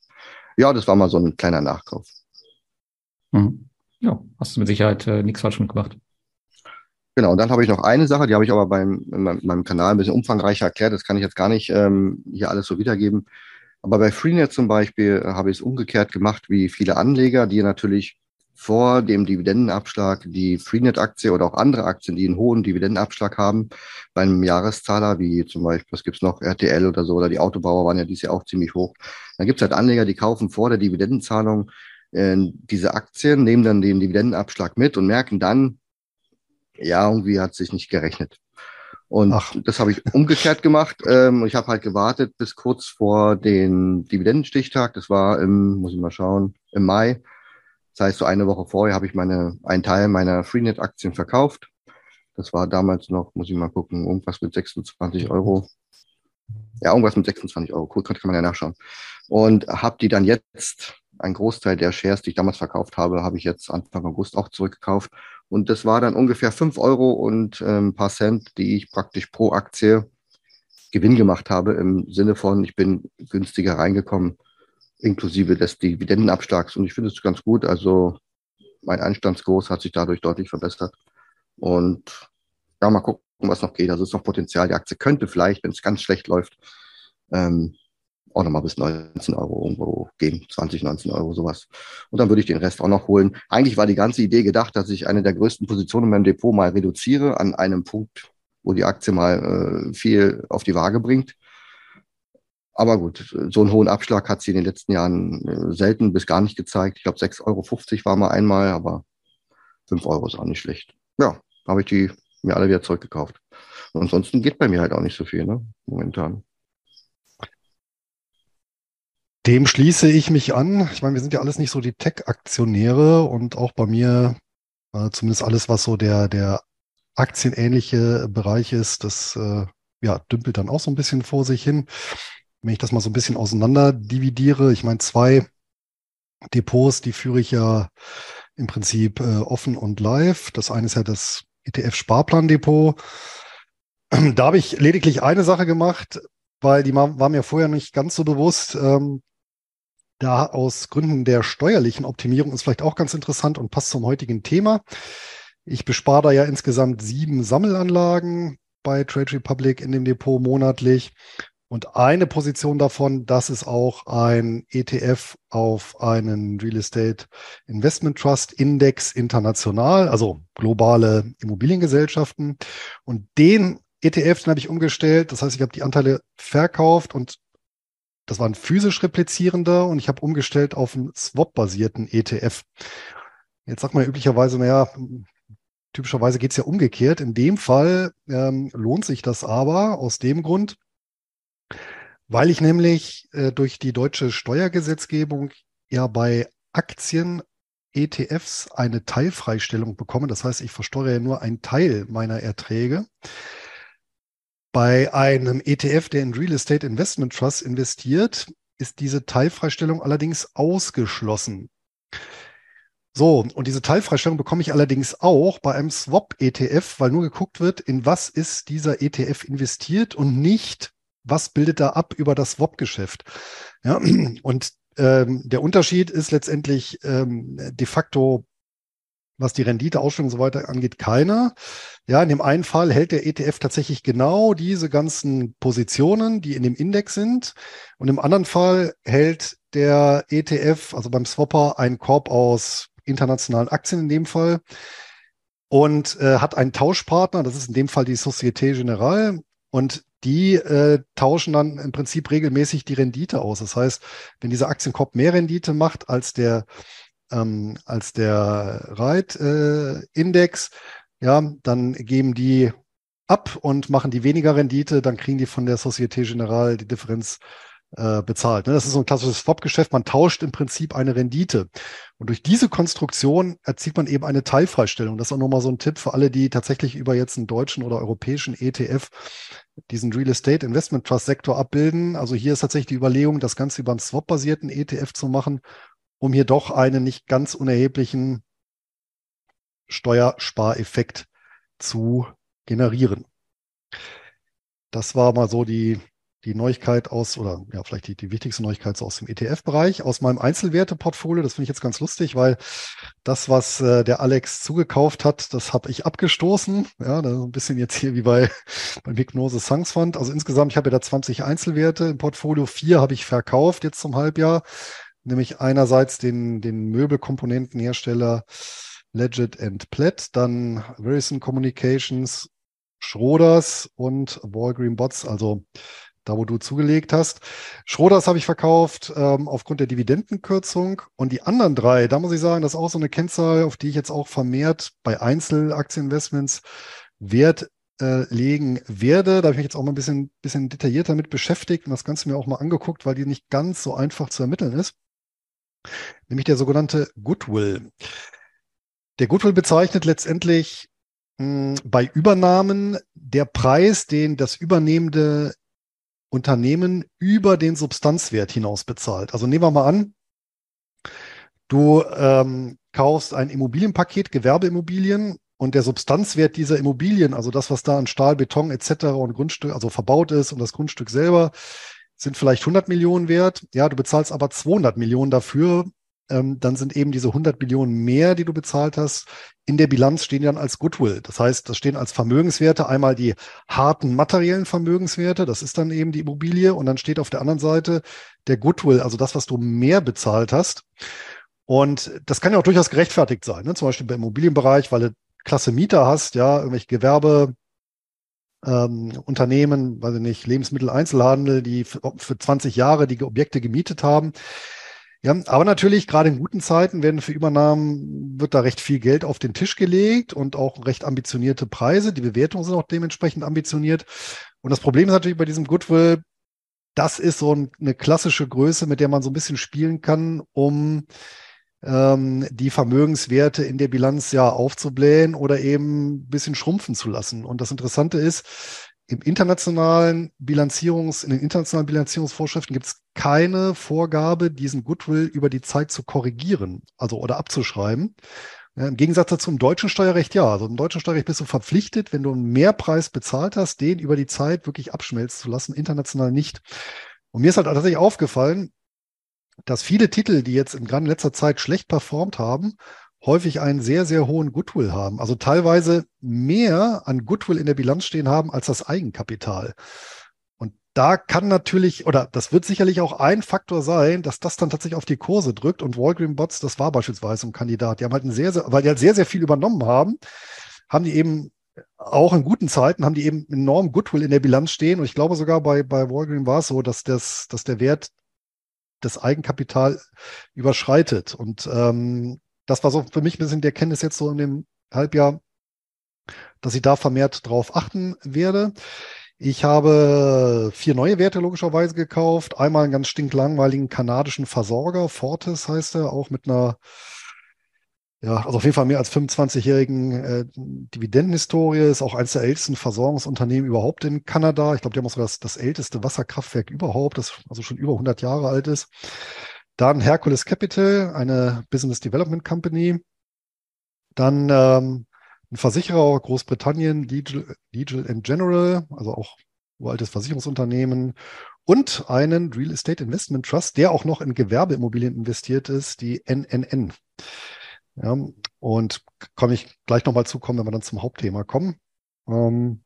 Ja, das war mal so ein kleiner Nachkauf. Mhm. Ja, hast du mit Sicherheit äh, nichts falsch mitgemacht. Genau, und dann habe ich noch eine Sache, die habe ich aber beim, in meinem Kanal ein bisschen umfangreicher erklärt. Das kann ich jetzt gar nicht ähm, hier alles so wiedergeben. Aber bei Freenet zum Beispiel äh, habe ich es umgekehrt gemacht wie viele Anleger, die natürlich vor dem Dividendenabschlag die Freenet-Aktie oder auch andere Aktien, die einen hohen Dividendenabschlag haben, bei einem Jahreszahler, wie zum Beispiel, was gibt's noch, RTL oder so, oder die Autobauer waren ja dieses Jahr auch ziemlich hoch. Dann gibt's halt Anleger, die kaufen vor der Dividendenzahlung äh, diese Aktien, nehmen dann den Dividendenabschlag mit und merken dann, ja, irgendwie hat sich nicht gerechnet. Und Ach. das habe ich umgekehrt gemacht. Ähm, ich habe halt gewartet bis kurz vor den Dividendenstichtag. Das war im, muss ich mal schauen, im Mai. Das heißt, so eine Woche vorher habe ich meine, einen Teil meiner Freenet-Aktien verkauft. Das war damals noch, muss ich mal gucken, irgendwas mit 26 Euro. Ja, irgendwas mit 26 Euro. Cool, kann man ja nachschauen. Und habe die dann jetzt, ein Großteil der Shares, die ich damals verkauft habe, habe ich jetzt Anfang August auch zurückgekauft und das war dann ungefähr fünf Euro und ähm, ein paar Cent, die ich praktisch pro Aktie Gewinn gemacht habe, im Sinne von, ich bin günstiger reingekommen, inklusive des Dividendenabschlags. Und ich finde es ganz gut. Also mein Einstandskurs hat sich dadurch deutlich verbessert. Und ja, mal gucken, was noch geht. Also es ist noch Potenzial. Die Aktie könnte vielleicht, wenn es ganz schlecht läuft, ähm, auch nochmal bis 19 Euro irgendwo gehen, 20, 19 Euro sowas. Und dann würde ich den Rest auch noch holen. Eigentlich war die ganze Idee gedacht, dass ich eine der größten Positionen in meinem Depot mal reduziere an einem Punkt, wo die Aktie mal äh, viel auf die Waage bringt. Aber gut, so einen hohen Abschlag hat sie in den letzten Jahren äh, selten bis gar nicht gezeigt. Ich glaube, 6,50 Euro war mal einmal, aber 5 Euro ist auch nicht schlecht. Ja, habe ich die mir alle wieder zurückgekauft. Und ansonsten geht bei mir halt auch nicht so viel, ne? Momentan. Dem schließe ich mich an. Ich meine, wir sind ja alles nicht so die Tech-Aktionäre und auch bei mir, äh, zumindest alles, was so der, der aktienähnliche Bereich ist, das äh, ja, dümpelt dann auch so ein bisschen vor sich hin. Wenn ich das mal so ein bisschen auseinander dividiere, ich meine, zwei Depots, die führe ich ja im Prinzip äh, offen und live. Das eine ist ja das ETF-Sparplan-Depot. Da habe ich lediglich eine Sache gemacht, weil die war mir vorher nicht ganz so bewusst. Ähm, da aus Gründen der steuerlichen Optimierung ist vielleicht auch ganz interessant und passt zum heutigen Thema. Ich bespare da ja insgesamt sieben Sammelanlagen bei Trade Republic in dem Depot monatlich. Und eine Position davon, das ist auch ein ETF auf einen Real Estate Investment Trust Index international, also globale Immobiliengesellschaften. Und den ETF, den habe ich umgestellt. Das heißt, ich habe die Anteile verkauft und das war ein physisch replizierender und ich habe umgestellt auf einen Swap-basierten ETF. Jetzt sagt man üblicherweise, naja, typischerweise geht es ja umgekehrt. In dem Fall ähm, lohnt sich das aber aus dem Grund, weil ich nämlich äh, durch die deutsche Steuergesetzgebung ja bei Aktien ETFs eine Teilfreistellung bekomme. Das heißt, ich versteuere ja nur einen Teil meiner Erträge. Bei einem ETF, der in Real Estate Investment Trust investiert, ist diese Teilfreistellung allerdings ausgeschlossen. So, und diese Teilfreistellung bekomme ich allerdings auch bei einem Swap-ETF, weil nur geguckt wird, in was ist dieser ETF investiert und nicht, was bildet da ab über das Swap-Geschäft. Ja, und ähm, der Unterschied ist letztendlich ähm, de facto was die Renditeausstellung und so weiter angeht, keiner. Ja, in dem einen Fall hält der ETF tatsächlich genau diese ganzen Positionen, die in dem Index sind. Und im anderen Fall hält der ETF, also beim Swapper, einen Korb aus internationalen Aktien in dem Fall und äh, hat einen Tauschpartner, das ist in dem Fall die Societe Generale. Und die äh, tauschen dann im Prinzip regelmäßig die Rendite aus. Das heißt, wenn dieser Aktienkorb mehr Rendite macht als der ähm, als der Reit-Index, äh, ja, dann geben die ab und machen die weniger Rendite, dann kriegen die von der Societe Generale die Differenz äh, bezahlt. Ne? Das ist so ein klassisches Swap-Geschäft. Man tauscht im Prinzip eine Rendite. Und durch diese Konstruktion erzielt man eben eine Teilfreistellung. Das ist auch nochmal so ein Tipp für alle, die tatsächlich über jetzt einen deutschen oder europäischen ETF diesen Real Estate Investment Trust Sektor abbilden. Also hier ist tatsächlich die Überlegung, das Ganze über einen Swap-basierten ETF zu machen um hier doch einen nicht ganz unerheblichen Steuerspareffekt zu generieren. Das war mal so die, die Neuigkeit aus, oder ja, vielleicht die, die wichtigste Neuigkeit so aus dem ETF-Bereich, aus meinem Einzelwerteportfolio. Das finde ich jetzt ganz lustig, weil das, was äh, der Alex zugekauft hat, das habe ich abgestoßen. Ja, das ist ein bisschen jetzt hier wie bei beim Hypnose Songs Fund. Also insgesamt, ich habe ja da 20 Einzelwerte im Portfolio. Vier habe ich verkauft jetzt zum Halbjahr nämlich einerseits den, den Möbelkomponentenhersteller Legit and Plaid, dann Verizon Communications, Schroders und Walgreen Bots, also da, wo du zugelegt hast. Schroders habe ich verkauft ähm, aufgrund der Dividendenkürzung und die anderen drei, da muss ich sagen, das ist auch so eine Kennzahl, auf die ich jetzt auch vermehrt bei Einzelaktieninvestments Wert äh, legen werde. Da habe ich mich jetzt auch mal ein bisschen, bisschen detaillierter mit beschäftigt und das Ganze mir auch mal angeguckt, weil die nicht ganz so einfach zu ermitteln ist nämlich der sogenannte Goodwill. Der Goodwill bezeichnet letztendlich mh, hm, bei Übernahmen der Preis, den das übernehmende Unternehmen über den Substanzwert hinaus bezahlt. Also nehmen wir mal an, du ähm, kaufst ein Immobilienpaket, Gewerbeimmobilien und der Substanzwert dieser Immobilien, also das, was da an Stahl, Beton etc. und Grundstück, also verbaut ist und das Grundstück selber, sind vielleicht 100 Millionen wert. Ja, du bezahlst aber 200 Millionen dafür, ähm, dann sind eben diese 100 Millionen mehr, die du bezahlt hast, in der Bilanz stehen dann als Goodwill. Das heißt, das stehen als Vermögenswerte einmal die harten materiellen Vermögenswerte, das ist dann eben die Immobilie und dann steht auf der anderen Seite der Goodwill, also das, was du mehr bezahlt hast. Und das kann ja auch durchaus gerechtfertigt sein, ne? zum Beispiel im Immobilienbereich, weil du klasse Mieter hast, ja, irgendwelche Gewerbe, ähm, Unternehmen, weiß ich nicht, Lebensmitteleinzelhandel, die für, für 20 Jahre die Objekte gemietet haben. Ja, aber natürlich, gerade in guten Zeiten werden für Übernahmen, wird da recht viel Geld auf den Tisch gelegt und auch recht ambitionierte Preise. Die Bewertungen sind auch dementsprechend ambitioniert. Und das Problem ist natürlich bei diesem Goodwill, das ist so eine klassische Größe, mit der man so ein bisschen spielen kann, um ähm, die Vermögenswerte in der Bilanz ja aufzublähen oder eben ein bisschen schrumpfen zu lassen. Und das Interessante ist, im internationalen Bilanzierungs, in den internationalen Bilanzierungsvorschriften gibt es keine Vorgabe, diesen Goodwill über die Zeit zu korrigieren, also oder abzuschreiben. Ja, Im Gegensatz dazu im deutschen Steuerrecht ja. Also im deutschen Steuerrecht bist du verpflichtet, wenn du einen Mehrpreis bezahlt hast, den über die Zeit wirklich abschmelzen zu lassen, international nicht. Und mir ist halt tatsächlich aufgefallen, dass viele Titel, die jetzt in letzter Zeit schlecht performt haben, häufig einen sehr, sehr hohen Goodwill haben. Also teilweise mehr an Goodwill in der Bilanz stehen haben als das Eigenkapital. Und da kann natürlich, oder das wird sicherlich auch ein Faktor sein, dass das dann tatsächlich auf die Kurse drückt. Und Walgreen Bots, das war beispielsweise ein Kandidat. Die haben halt ein sehr, sehr, weil die halt sehr, sehr viel übernommen haben, haben die eben auch in guten Zeiten haben die eben enorm Goodwill in der Bilanz stehen. Und ich glaube sogar bei, bei Walgreen war es so, dass das, dass der Wert das Eigenkapital überschreitet. Und ähm, das war so für mich ein bisschen die Erkenntnis jetzt so in dem Halbjahr, dass ich da vermehrt drauf achten werde. Ich habe vier neue Werte logischerweise gekauft. Einmal einen ganz stinklangweiligen kanadischen Versorger, Fortis heißt er, auch mit einer, ja, also auf jeden Fall mehr als 25-jährigen äh, Dividendenhistorie, ist auch eines der ältesten Versorgungsunternehmen überhaupt in Kanada. Ich glaube, die haben auch sogar das, das älteste Wasserkraftwerk überhaupt, das also schon über 100 Jahre alt ist. Dann Hercules Capital, eine Business Development Company. Dann ähm, ein Versicherer Großbritannien, Legal, Legal General, also auch uraltes Versicherungsunternehmen. Und einen Real Estate Investment Trust, der auch noch in Gewerbeimmobilien investiert ist, die NNN. Ja, und komme ich gleich nochmal zukommen, wenn wir dann zum Hauptthema kommen. Ähm,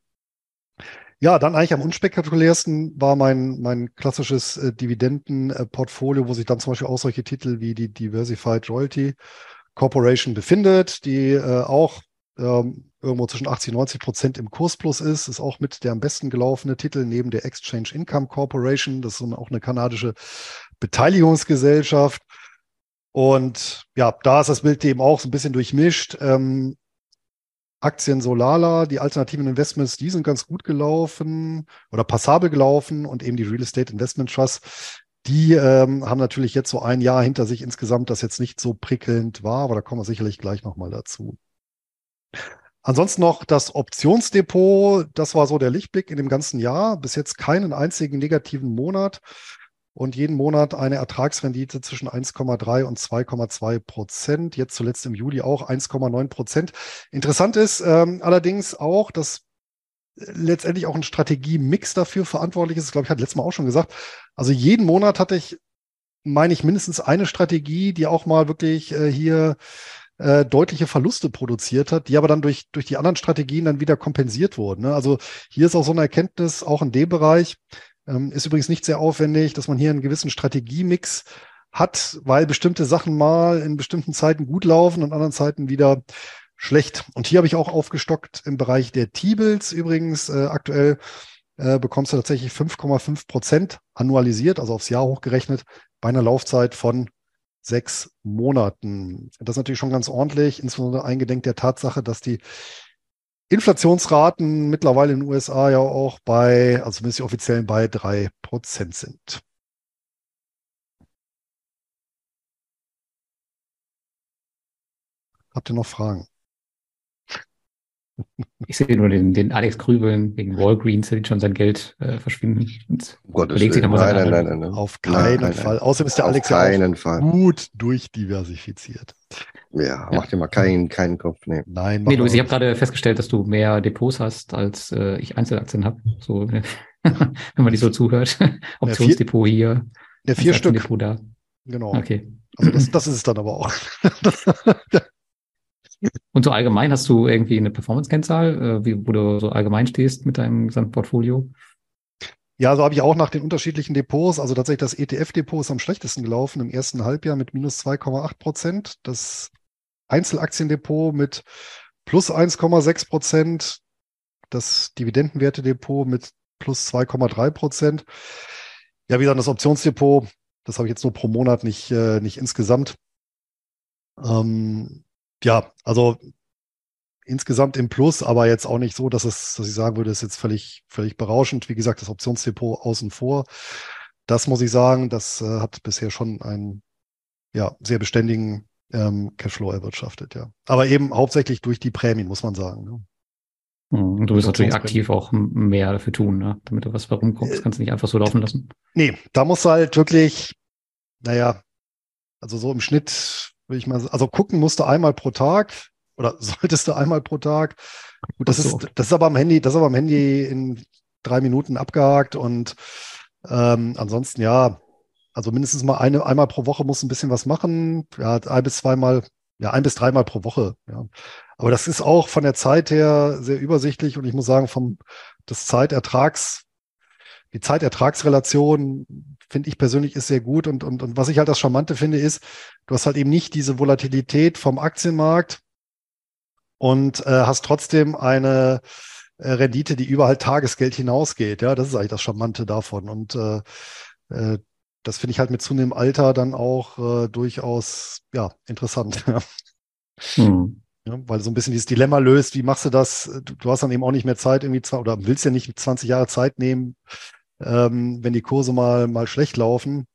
ja, dann eigentlich am unspektakulärsten war mein, mein klassisches äh, Dividendenportfolio, wo sich dann zum Beispiel auch solche Titel wie die Diversified Royalty Corporation befindet, die äh, auch ähm, irgendwo zwischen 80 und 90 Prozent im Kursplus ist, ist auch mit der am besten gelaufene Titel neben der Exchange Income Corporation. Das ist auch eine kanadische Beteiligungsgesellschaft. Und ja, da ist das Bild eben auch so ein bisschen durchmischt. Ähm, Aktien Solala, die alternativen Investments, die sind ganz gut gelaufen oder passabel gelaufen und eben die Real Estate Investment Trust, die ähm, haben natürlich jetzt so ein Jahr hinter sich insgesamt, das jetzt nicht so prickelnd war, aber da kommen wir sicherlich gleich nochmal dazu. Ansonsten noch das Optionsdepot, das war so der Lichtblick in dem ganzen Jahr. Bis jetzt keinen einzigen negativen Monat und jeden Monat eine Ertragsrendite zwischen 1,3 und 2,2 Prozent. Jetzt zuletzt im Juli auch 1,9 Prozent. Interessant ist ähm, allerdings auch, dass letztendlich auch ein Strategie-Mix dafür verantwortlich ist. Das glaube ich, hat letztes Mal auch schon gesagt. Also jeden Monat hatte ich, meine ich, mindestens eine Strategie, die auch mal wirklich äh, hier äh, deutliche Verluste produziert hat, die aber dann durch, durch die anderen Strategien dann wieder kompensiert wurden. Ne? Also hier ist auch so eine Erkenntnis, auch in dem Bereich, ähm, ist übrigens nicht sehr aufwendig, dass man hier einen gewissen Strategiemix hat, weil bestimmte Sachen mal in bestimmten Zeiten gut laufen und anderen Zeiten wieder schlecht. Und hier habe ich auch aufgestockt im Bereich der T-Bills. Übrigens äh, aktuell äh, bekommst du tatsächlich 5,5 Prozent annualisiert, also aufs Jahr hochgerechnet, bei einer Laufzeit von sechs Monaten. Das ist natürlich schon ganz ordentlich, insbesondere eingedenk der Tatsache, dass die Inflationsraten mittlerweile in den USA ja auch bei, also zumindest die offiziellen, bei drei Prozent sind. Habt ihr noch Fragen? Ich sehe nur den, den Alex Krübeln wegen Walgreens, der schon sein Geld äh, verschwinden. Und um Gottes Willen. Nein, nein, nein, nein, nein. Auf keinen nein, Fall. Nein. Außerdem ist der Alex ja Fall. gut durchdiversifiziert. Ja, mach dir mal keinen, keinen Kopf. Nee. Nein, Nee, Luis, ich habe gerade festgestellt, dass du mehr Depots hast, als äh, ich Einzelaktien habe. So, wenn man die so zuhört. Optionsdepot hier. Ja, vier Stück. Depot da. Genau. Okay. Also das, das ist es dann aber auch. Und so allgemein hast du irgendwie eine Performance-Kennzahl, äh, wo du so allgemein stehst mit deinem gesamten Portfolio? Ja, so habe ich auch nach den unterschiedlichen Depots, also tatsächlich das ETF-Depot ist am schlechtesten gelaufen im ersten Halbjahr mit minus 2,8 Prozent. Das Einzelaktiendepot mit plus 1,6 Prozent. Das Dividendenwerte-Depot mit plus 2,3 Prozent. Ja, wie gesagt, das Optionsdepot, das habe ich jetzt nur pro Monat, nicht, äh, nicht insgesamt. Ähm, ja, also insgesamt im Plus, aber jetzt auch nicht so, dass es, dass ich sagen würde, ist jetzt völlig, völlig berauschend. Wie gesagt, das Optionsdepot außen vor. Das muss ich sagen, das äh, hat bisher schon einen ja, sehr beständigen ähm, Cashflow erwirtschaftet, ja. Aber eben hauptsächlich durch die Prämien, muss man sagen. Ne? Hm, und du wirst natürlich aktiv auch mehr dafür tun, ne? damit du was herumkommst. Äh, kannst du nicht einfach so laufen lassen. Nee, da musst du halt wirklich, naja, also so im Schnitt würde ich mal sagen, also gucken musst du einmal pro Tag oder solltest du einmal pro Tag. Gut, das so. ist, das ist aber am Handy, das ist aber am Handy in drei Minuten abgehakt und ähm, ansonsten ja, also mindestens mal eine, einmal pro Woche muss ein bisschen was machen. Ja, ein bis zweimal, ja, ein bis dreimal pro Woche. Ja. Aber das ist auch von der Zeit her sehr übersichtlich und ich muss sagen, vom des Zeitertrags, die Zeitertragsrelation finde ich persönlich ist sehr gut und, und, und was ich halt das Charmante finde ist, du hast halt eben nicht diese Volatilität vom Aktienmarkt und äh, hast trotzdem eine äh, Rendite, die über halt Tagesgeld hinausgeht. Ja, das ist eigentlich das Charmante davon und äh, äh, das finde ich halt mit zunehmendem Alter dann auch äh, durchaus ja interessant. hm. ja, weil so ein bisschen dieses Dilemma löst, wie machst du das? Du, du, hast dann eben auch nicht mehr Zeit, irgendwie zwei, oder willst ja nicht 20 Jahre Zeit nehmen, ähm, wenn die Kurse mal, mal schlecht laufen.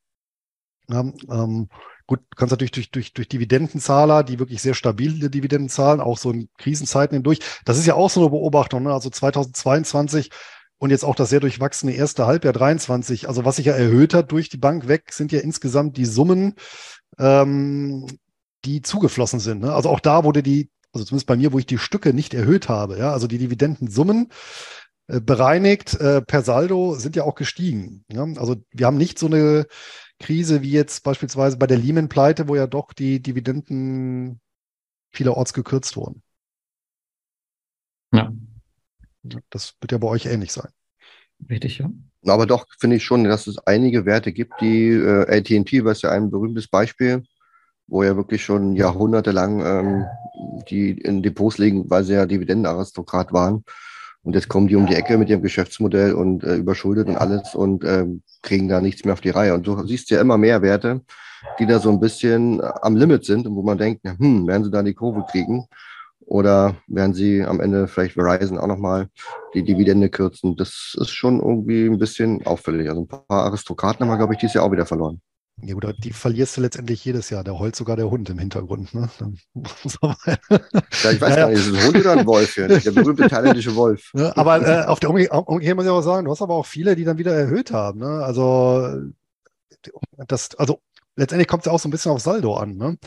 Ja, ähm, gut, du kannst natürlich durch, durch, durch Dividendenzahler, die wirklich sehr stabile Dividenden zahlen, auch so in Krisenzeiten hindurch. Das ist ja auch so eine Beobachtung. Ne? Also 2022 und jetzt auch das sehr durchwachsene erste Halbjahr 23. Also was sich ja erhöht hat durch die Bank weg, sind ja insgesamt die Summen, ähm, die zugeflossen sind. Ne? Also auch da wurde die, also zumindest bei mir, wo ich die Stücke nicht erhöht habe, ja, also die Dividendensummen äh, bereinigt äh, per Saldo sind ja auch gestiegen. Ja? Also wir haben nicht so eine Krise wie jetzt beispielsweise bei der Lehman-Pleite, wo ja doch die Dividenden vielerorts gekürzt wurden. Das wird ja bei euch ähnlich sein. Richtig, ja. Aber doch finde ich schon, dass es einige Werte gibt, die äh, AT&T, was ja ein berühmtes Beispiel, wo ja wirklich schon jahrhundertelang ähm, die in Depots liegen, weil sie ja Dividendenaristokrat waren. Und jetzt kommen die um die Ecke mit ihrem Geschäftsmodell und äh, überschuldet und alles und ähm, kriegen da nichts mehr auf die Reihe. Und du siehst ja immer mehr Werte, die da so ein bisschen am Limit sind und wo man denkt, hm, werden sie da die Kurve kriegen? Oder werden sie am Ende vielleicht Verizon auch nochmal die Dividende kürzen? Das ist schon irgendwie ein bisschen auffällig. Also ein paar Aristokraten haben wir, glaube ich, dieses Jahr auch wieder verloren. Ja, oder die verlierst du letztendlich jedes Jahr. Da heult sogar der Hund im Hintergrund. Ne? ja, ich weiß gar nicht, ist es ein Hund oder ein Wolf? Hier? Der berühmte thailändische Wolf. Ja, aber äh, auf der Umkehr muss ich auch sagen, du hast aber auch viele, die dann wieder erhöht haben. Ne? Also, das, also letztendlich kommt es ja auch so ein bisschen auf Saldo an. Ne?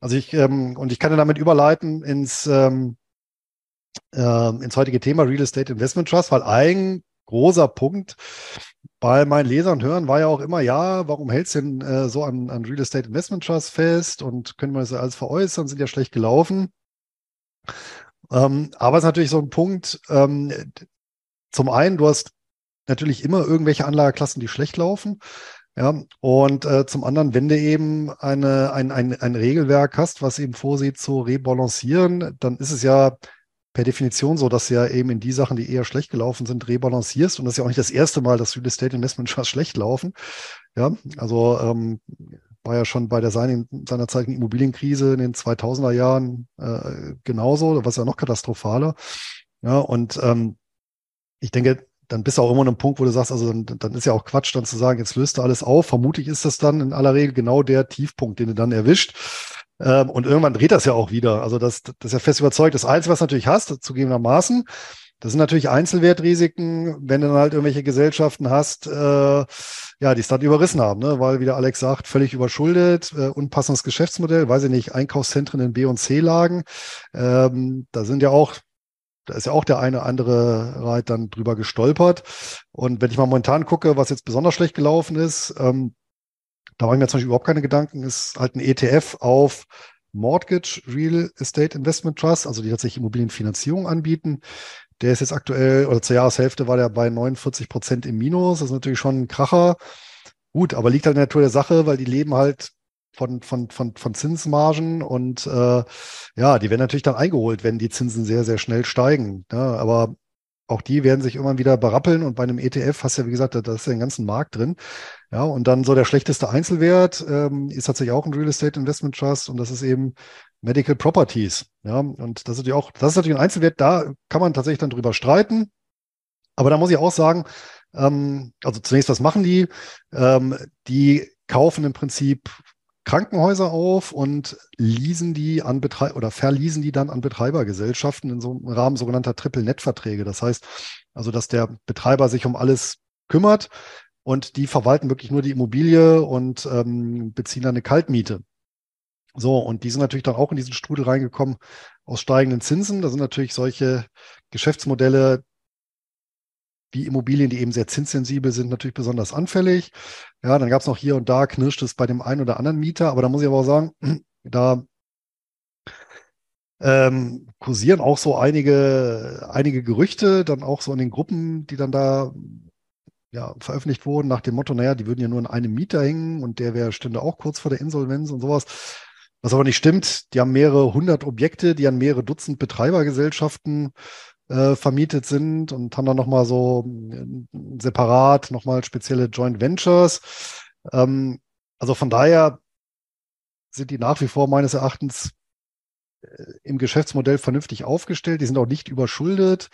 Also ich, ähm, und ich kann ja damit überleiten ins, ähm, äh, ins heutige Thema Real Estate Investment Trust, weil ein großer Punkt bei meinen Lesern hören war ja auch immer, ja, warum hältst du denn äh, so an, an Real Estate Investment Trust fest und können wir das alles veräußern, sind ja schlecht gelaufen. Ähm, aber es ist natürlich so ein Punkt, ähm, zum einen, du hast natürlich immer irgendwelche Anlageklassen, die schlecht laufen. Ja, und äh, zum anderen, wenn du eben eine, ein, ein, ein Regelwerk hast, was eben vorsieht zu rebalancieren, dann ist es ja per Definition so, dass du ja eben in die Sachen, die eher schlecht gelaufen sind, rebalancierst. Und das ist ja auch nicht das erste Mal, dass Real Estate Investment Trusts schlecht laufen. Ja, also ähm, war ja schon bei der seiner, seinerzeitigen Immobilienkrise in den 2000er Jahren äh, genauso, es ja noch katastrophaler. Ja, und ähm, ich denke, dann bist du auch immer an einem Punkt, wo du sagst, also dann, dann ist ja auch Quatsch, dann zu sagen, jetzt löst du alles auf. Vermutlich ist das dann in aller Regel genau der Tiefpunkt, den du dann erwischt. Ähm, und irgendwann dreht das ja auch wieder. Also das, das ist ja fest überzeugt. Das Einzige, was du natürlich hast, zugegebenermaßen, das sind natürlich Einzelwertrisiken, wenn du dann halt irgendwelche Gesellschaften hast, äh, ja, die es dann überrissen haben, ne? weil, wie der Alex sagt, völlig überschuldet, äh, unpassendes Geschäftsmodell, weiß ich nicht, Einkaufszentren in B- und C-Lagen. Ähm, da sind ja auch da ist ja auch der eine andere Reit dann drüber gestolpert. Und wenn ich mal momentan gucke, was jetzt besonders schlecht gelaufen ist, ähm, Da mache ich mir zum Beispiel überhaupt keine Gedanken, ist halt ein ETF auf Mortgage Real Estate Investment Trust, also die tatsächlich Immobilienfinanzierung anbieten. Der ist jetzt aktuell, oder zur Jahreshälfte war der bei 49 Prozent im Minus. Das ist natürlich schon ein Kracher. Gut, aber liegt halt in der Natur der Sache, weil die leben halt von, von, von, von Zinsmargen und äh, ja, die werden natürlich dann eingeholt, wenn die Zinsen sehr, sehr schnell steigen. Ja, aber auch die werden sich irgendwann wieder berappeln und bei einem ETF hast du ja, wie gesagt, da, da ist ja den ganzen Markt drin. Ja, und dann so der schlechteste Einzelwert ähm, ist tatsächlich auch ein Real Estate Investment Trust und das ist eben Medical Properties. Ja, und das ist natürlich auch, das ist natürlich ein Einzelwert, da kann man tatsächlich dann drüber streiten. Aber da muss ich auch sagen, ähm, also zunächst, was machen die? Ähm, die kaufen im Prinzip Krankenhäuser auf und leasen die an Betreiber oder verließen die dann an Betreibergesellschaften in so einem Rahmen sogenannter Triple-Net-Verträge. Das heißt also, dass der Betreiber sich um alles kümmert und die verwalten wirklich nur die Immobilie und ähm, beziehen dann eine Kaltmiete. So, und die sind natürlich dann auch in diesen Strudel reingekommen aus steigenden Zinsen. Da sind natürlich solche Geschäftsmodelle, wie Immobilien, die eben sehr zinssensibel sind, natürlich besonders anfällig. Ja, dann gab es noch hier und da, knirscht es bei dem einen oder anderen Mieter, aber da muss ich aber auch sagen, da ähm, kursieren auch so einige, einige Gerüchte, dann auch so in den Gruppen, die dann da ja, veröffentlicht wurden, nach dem Motto, naja, die würden ja nur in einem Mieter hängen und der wäre, stünde auch kurz vor der Insolvenz und sowas. Was aber nicht stimmt, die haben mehrere hundert Objekte, die an mehrere Dutzend Betreibergesellschaften äh, vermietet sind und haben dann nochmal so äh, separat nochmal spezielle Joint Ventures. Ähm, also von daher sind die nach wie vor meines Erachtens äh, im Geschäftsmodell vernünftig aufgestellt. Die sind auch nicht überschuldet.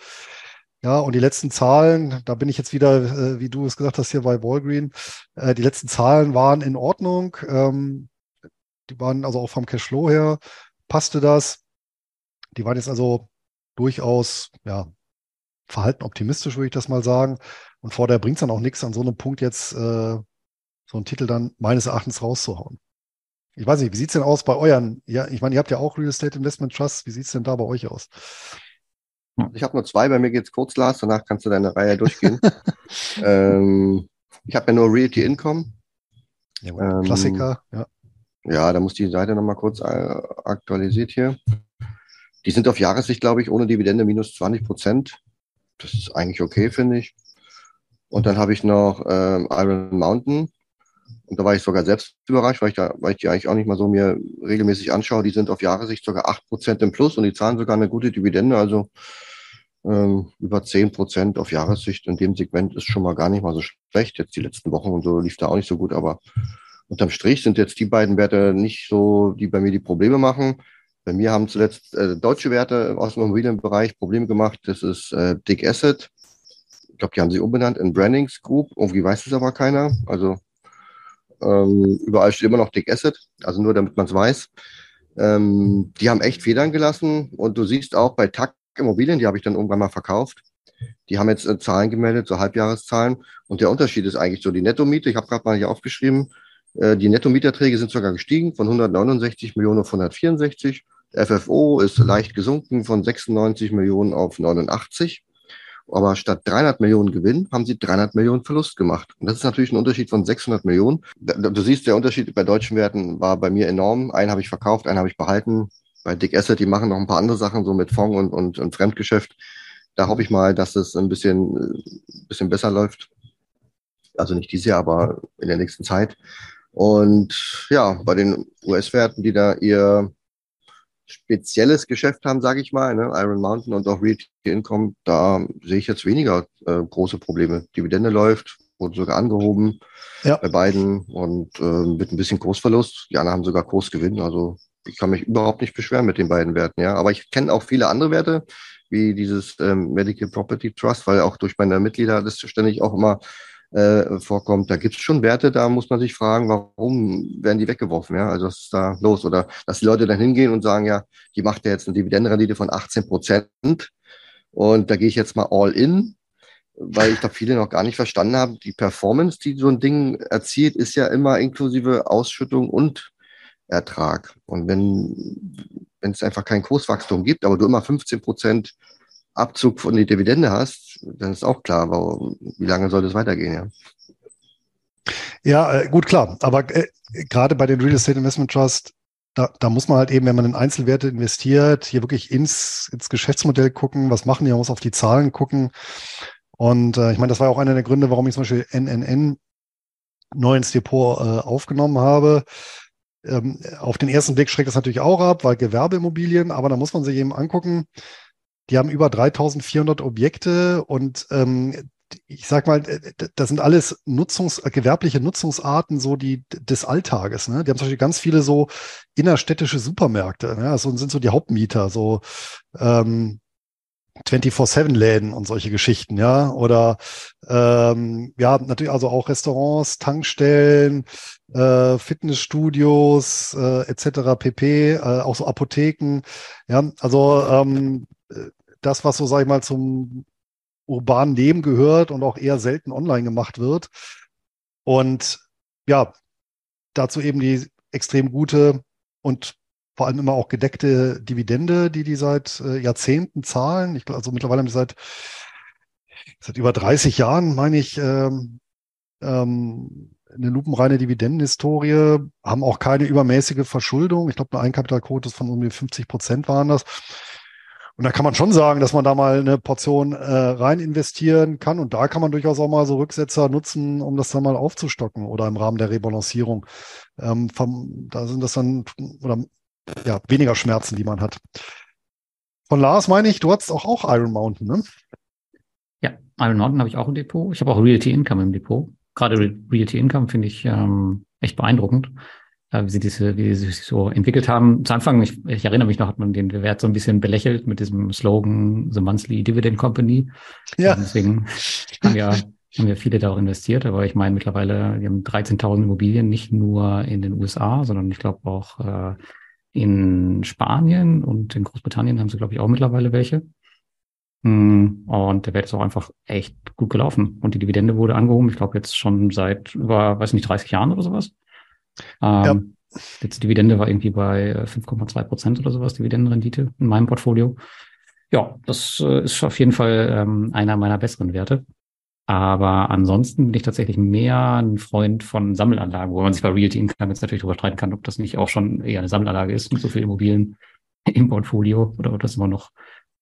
Ja, und die letzten Zahlen, da bin ich jetzt wieder, äh, wie du es gesagt hast, hier bei Walgreen, äh, die letzten Zahlen waren in Ordnung. Ähm, die waren also auch vom Cashflow her, passte das. Die waren jetzt also durchaus, ja, verhalten optimistisch, würde ich das mal sagen. Und vorher bringt es dann auch nichts, an so einem Punkt jetzt äh, so einen Titel dann meines Erachtens rauszuhauen. Ich weiß nicht, wie sieht's denn aus bei euren? Ja, ich meine, ihr habt ja auch Real Estate Investment Trust. Wie sieht's denn da bei euch aus? Ich habe nur zwei, bei mir geht's kurz, Lars, danach kannst du deine Reihe durchgehen. ähm, ich habe ja nur Realty Income. Ja, ähm, Klassiker, ja. Ja, da muss die Seite nochmal kurz äh, aktualisiert hier. Die sind auf Jahressicht, glaube ich, ohne Dividende minus 20 Prozent. Das ist eigentlich okay, finde ich. Und dann habe ich noch ähm, Iron Mountain. Und da war ich sogar selbst überrascht, weil ich, da, weil ich die eigentlich auch nicht mal so mir regelmäßig anschaue. Die sind auf Jahressicht sogar 8 Prozent im Plus und die zahlen sogar eine gute Dividende. Also ähm, über 10 Prozent auf Jahressicht in dem Segment ist schon mal gar nicht mal so schlecht. Jetzt die letzten Wochen und so lief da auch nicht so gut, aber unterm Strich sind jetzt die beiden Werte nicht so, die bei mir die Probleme machen. Bei mir haben zuletzt äh, deutsche Werte aus dem Immobilienbereich Probleme gemacht. Das ist äh, Dick Asset. Ich glaube, die haben sie umbenannt in Brandings Group. Irgendwie weiß es aber keiner. Also ähm, überall steht immer noch Dick Asset, also nur damit man es weiß. Ähm, die haben echt Federn gelassen und du siehst auch bei TAC Immobilien, die habe ich dann irgendwann mal verkauft. Die haben jetzt äh, Zahlen gemeldet, so Halbjahreszahlen. Und der Unterschied ist eigentlich so die Nettomiete. Ich habe gerade mal hier aufgeschrieben. Äh, die Nettomieterträge sind sogar gestiegen von 169 Millionen auf 164. FFO ist leicht gesunken von 96 Millionen auf 89. Aber statt 300 Millionen Gewinn haben sie 300 Millionen Verlust gemacht. Und das ist natürlich ein Unterschied von 600 Millionen. Du siehst, der Unterschied bei deutschen Werten war bei mir enorm. Einen habe ich verkauft, einen habe ich behalten. Bei Dick Asset, die machen noch ein paar andere Sachen, so mit Fonds und, und, und Fremdgeschäft. Da hoffe ich mal, dass es ein bisschen, ein bisschen besser läuft. Also nicht dieses Jahr, aber in der nächsten Zeit. Und ja, bei den US-Werten, die da ihr spezielles Geschäft haben, sage ich mal, ne, Iron Mountain und auch Realty Income, da sehe ich jetzt weniger äh, große Probleme. Dividende läuft, wurde sogar angehoben ja. bei beiden und äh, mit ein bisschen Kursverlust. Die anderen haben sogar Kursgewinn. Also ich kann mich überhaupt nicht beschweren mit den beiden Werten. Ja, aber ich kenne auch viele andere Werte, wie dieses ähm, Medical Property Trust, weil auch durch meine Mitglieder das ständig auch immer äh, vorkommt. Da gibt es schon Werte, da muss man sich fragen, warum werden die weggeworfen? Ja? Also was ist da los? Oder dass die Leute dann hingehen und sagen, ja, die macht ja jetzt eine Dividendenrendite von 18 Prozent und da gehe ich jetzt mal all in, weil ich da viele noch gar nicht verstanden haben. Die Performance, die so ein Ding erzielt, ist ja immer inklusive Ausschüttung und Ertrag. Und wenn wenn es einfach kein Kurswachstum gibt, aber du immer 15 Prozent Abzug von der Dividende hast, dann ist auch klar, warum, wie lange soll das weitergehen, ja. Ja, äh, gut, klar. Aber äh, gerade bei den Real Estate Investment Trust, da, da muss man halt eben, wenn man in Einzelwerte investiert, hier wirklich ins, ins Geschäftsmodell gucken, was machen die, man muss auf die Zahlen gucken. Und äh, ich meine, das war auch einer der Gründe, warum ich zum Beispiel NNN neu ins Depot äh, aufgenommen habe. Ähm, auf den ersten Blick schreckt das natürlich auch ab, weil Gewerbeimmobilien, aber da muss man sich eben angucken, die haben über 3400 Objekte und ähm, ich sag mal, das sind alles Nutzungs, gewerbliche Nutzungsarten so die des Alltages. Ne? Die haben zum Beispiel ganz viele so innerstädtische Supermärkte. Ne? Also sind so die Hauptmieter, so ähm, 24-7-Läden und solche Geschichten, ja. Oder ähm, ja, natürlich also auch Restaurants, Tankstellen, äh, Fitnessstudios äh, etc. pp, äh, auch so Apotheken. Ja, also ähm, das, was so, sag ich mal, zum urbanen Leben gehört und auch eher selten online gemacht wird. Und ja, dazu eben die extrem gute und vor allem immer auch gedeckte Dividende, die die seit äh, Jahrzehnten zahlen. Ich glaube, also mittlerweile haben die seit, seit über 30 Jahren, meine ich, ähm, ähm, eine lupenreine Dividendenhistorie, haben auch keine übermäßige Verschuldung. Ich glaube, eine Eigenkapitalquote von um die 50 Prozent waren das. Und da kann man schon sagen, dass man da mal eine Portion äh, rein investieren kann. Und da kann man durchaus auch mal so Rücksetzer nutzen, um das dann mal aufzustocken oder im Rahmen der Rebalancierung. Ähm, vom, da sind das dann oder ja, weniger Schmerzen, die man hat. Von Lars meine ich, du hattest auch, auch Iron Mountain, ne? Ja, Iron Mountain habe ich auch im Depot. Ich habe auch Realty Income im Depot. Gerade Realty Income finde ich ähm, echt beeindruckend wie sie diese, wie sie sich so entwickelt haben. Zu Anfang, ich, ich erinnere mich noch, hat man den Wert so ein bisschen belächelt mit diesem Slogan The Monthly Dividend Company. Ja. Und deswegen haben ja, haben ja viele da auch investiert, aber ich meine mittlerweile, wir haben 13.000 Immobilien, nicht nur in den USA, sondern ich glaube auch äh, in Spanien und in Großbritannien haben sie, glaube ich, auch mittlerweile welche. Hm, und der Wert ist auch einfach echt gut gelaufen. Und die Dividende wurde angehoben, ich glaube jetzt schon seit über, weiß nicht, 30 Jahren oder sowas. Ähm, ja. Jetzt Dividende war irgendwie bei 5,2 äh, Prozent oder sowas, Dividendenrendite in meinem Portfolio. Ja, das äh, ist auf jeden Fall ähm, einer meiner besseren Werte. Aber ansonsten bin ich tatsächlich mehr ein Freund von Sammelanlagen, wo man sich bei Realty Income jetzt natürlich darüber streiten kann, ob das nicht auch schon eher eine Sammelanlage ist mit so viel Immobilien im Portfolio oder ob das immer noch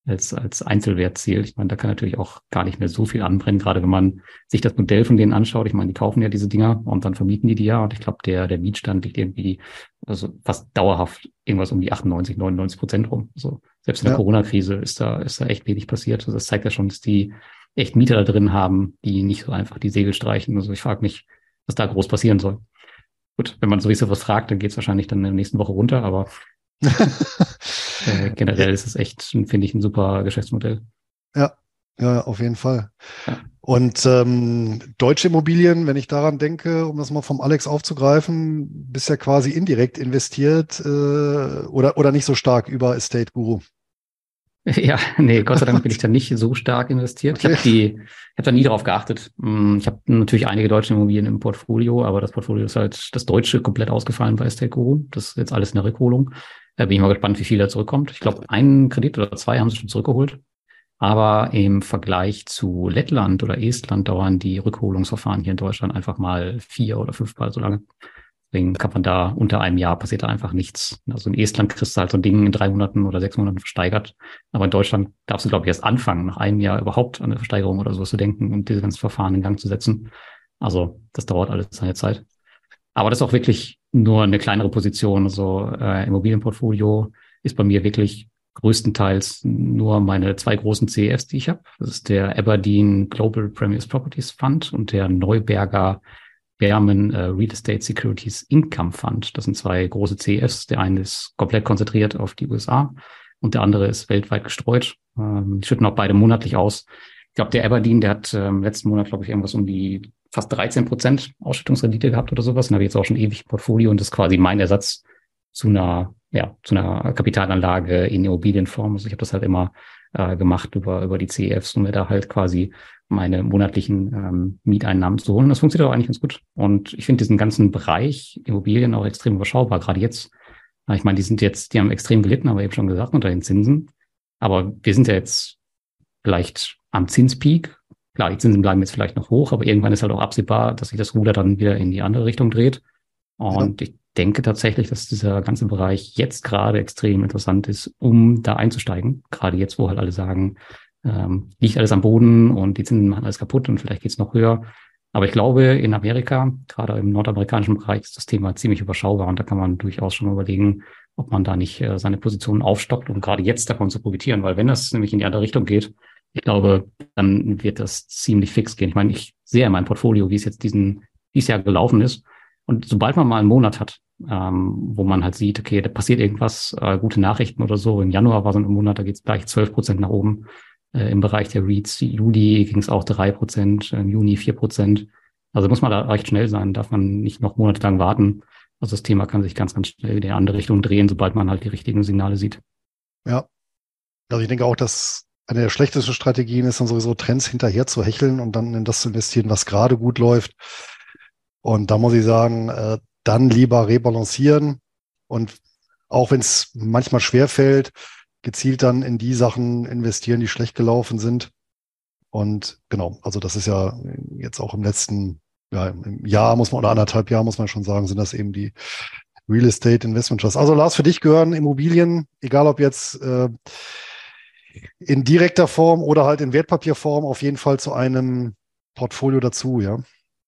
als, als Einzelwert zählt. Ich meine, da kann natürlich auch gar nicht mehr so viel anbrennen, gerade wenn man sich das Modell von denen anschaut. Ich meine, die kaufen ja diese Dinger und dann vermieten die die ja. Und ich glaube, der, der Mietstand liegt irgendwie also fast dauerhaft irgendwas um die 98, 99 Prozent rum. Also selbst in der ja. Corona-Krise ist da, ist da echt wenig passiert. Also das zeigt ja schon, dass die echt Mieter da drin haben, die nicht so einfach die Segel streichen. Also ich frage mich, was da groß passieren soll. Gut, wenn man sowieso was fragt, dann geht es wahrscheinlich dann in der nächsten Woche runter, aber äh, generell ist es echt, finde ich, ein super Geschäftsmodell. Ja, ja, auf jeden Fall. Ja. Und ähm, deutsche Immobilien, wenn ich daran denke, um das mal vom Alex aufzugreifen, bist ja quasi indirekt investiert äh, oder, oder nicht so stark über Estate Guru. Ja, nee, Gott sei Dank bin ich da nicht so stark investiert. Okay. Ich habe die, ich habe da nie darauf geachtet. Hm, ich habe natürlich einige deutsche Immobilien im Portfolio, aber das Portfolio ist halt das Deutsche komplett ausgefallen bei Estate Guru. Das ist jetzt alles eine Rückholung. Da bin ich mal gespannt, wie viel da zurückkommt. Ich glaube, einen Kredit oder zwei haben sie schon zurückgeholt. Aber im Vergleich zu Lettland oder Estland dauern die Rückholungsverfahren hier in Deutschland einfach mal vier oder fünfmal so lange. Deswegen kann man da unter einem Jahr passiert da einfach nichts. Also in Estland kriegst du halt so ein Ding in drei Monaten oder sechs Monaten versteigert. Aber in Deutschland darfst du, glaube ich, erst anfangen, nach einem Jahr überhaupt an eine Versteigerung oder sowas zu denken und diese ganzen Verfahren in Gang zu setzen. Also das dauert alles seine Zeit. Aber das ist auch wirklich nur eine kleinere Position. Also äh, Immobilienportfolio ist bei mir wirklich größtenteils nur meine zwei großen CEFs, die ich habe. Das ist der Aberdeen Global Premiers Properties Fund und der Neuberger Berman äh, Real Estate Securities Income Fund. Das sind zwei große CEFs. Der eine ist komplett konzentriert auf die USA und der andere ist weltweit gestreut. Ähm, die schütten auch beide monatlich aus. Ich glaube, der Aberdeen, der hat ähm, letzten Monat, glaube ich, irgendwas um die fast 13 Prozent Ausschüttungsrendite gehabt oder sowas. Und habe jetzt auch schon ewig Portfolio und das ist quasi mein Ersatz zu einer, ja, zu einer Kapitalanlage in Immobilienform. Also ich habe das halt immer äh, gemacht über, über die CEFs, um mir da halt quasi meine monatlichen ähm, Mieteinnahmen zu holen. Das funktioniert auch eigentlich ganz gut. Und ich finde diesen ganzen Bereich Immobilien auch extrem überschaubar, gerade jetzt. Ich meine, die sind jetzt, die haben extrem gelitten, aber eben schon gesagt, unter den Zinsen. Aber wir sind ja jetzt vielleicht am Zinspeak klar, die Zinsen bleiben jetzt vielleicht noch hoch, aber irgendwann ist halt auch absehbar, dass sich das Ruder dann wieder in die andere Richtung dreht. Und ja. ich denke tatsächlich, dass dieser ganze Bereich jetzt gerade extrem interessant ist, um da einzusteigen. Gerade jetzt, wo halt alle sagen, ähm, liegt alles am Boden und die Zinsen machen alles kaputt und vielleicht geht's noch höher. Aber ich glaube, in Amerika, gerade im nordamerikanischen Bereich, ist das Thema ziemlich überschaubar und da kann man durchaus schon überlegen, ob man da nicht äh, seine Position aufstockt, um gerade jetzt davon zu profitieren. Weil wenn das nämlich in die andere Richtung geht, ich glaube, dann wird das ziemlich fix gehen. Ich meine, ich sehe in meinem Portfolio, wie es jetzt diesen, dieses Jahr gelaufen ist. Und sobald man mal einen Monat hat, ähm, wo man halt sieht, okay, da passiert irgendwas, äh, gute Nachrichten oder so. Im Januar war so ein Monat, da geht es gleich 12 Prozent nach oben. Äh, Im Bereich der Reads, Juli ging es auch drei Prozent, im Juni vier Prozent. Also muss man da recht schnell sein, darf man nicht noch monatelang warten. Also das Thema kann sich ganz, ganz schnell in die andere Richtung drehen, sobald man halt die richtigen Signale sieht. Ja. Also ich denke auch, dass eine der schlechtesten Strategien ist dann sowieso Trends hinterher zu hecheln und dann in das zu investieren, was gerade gut läuft. Und da muss ich sagen, äh, dann lieber rebalancieren und auch wenn es manchmal schwer fällt, gezielt dann in die Sachen investieren, die schlecht gelaufen sind. Und genau, also das ist ja jetzt auch im letzten ja, im Jahr muss man oder anderthalb Jahr muss man schon sagen, sind das eben die Real Estate Investment Trusts. Also Lars, für dich gehören Immobilien, egal ob jetzt äh, in direkter Form oder halt in Wertpapierform, auf jeden Fall zu einem Portfolio dazu, ja.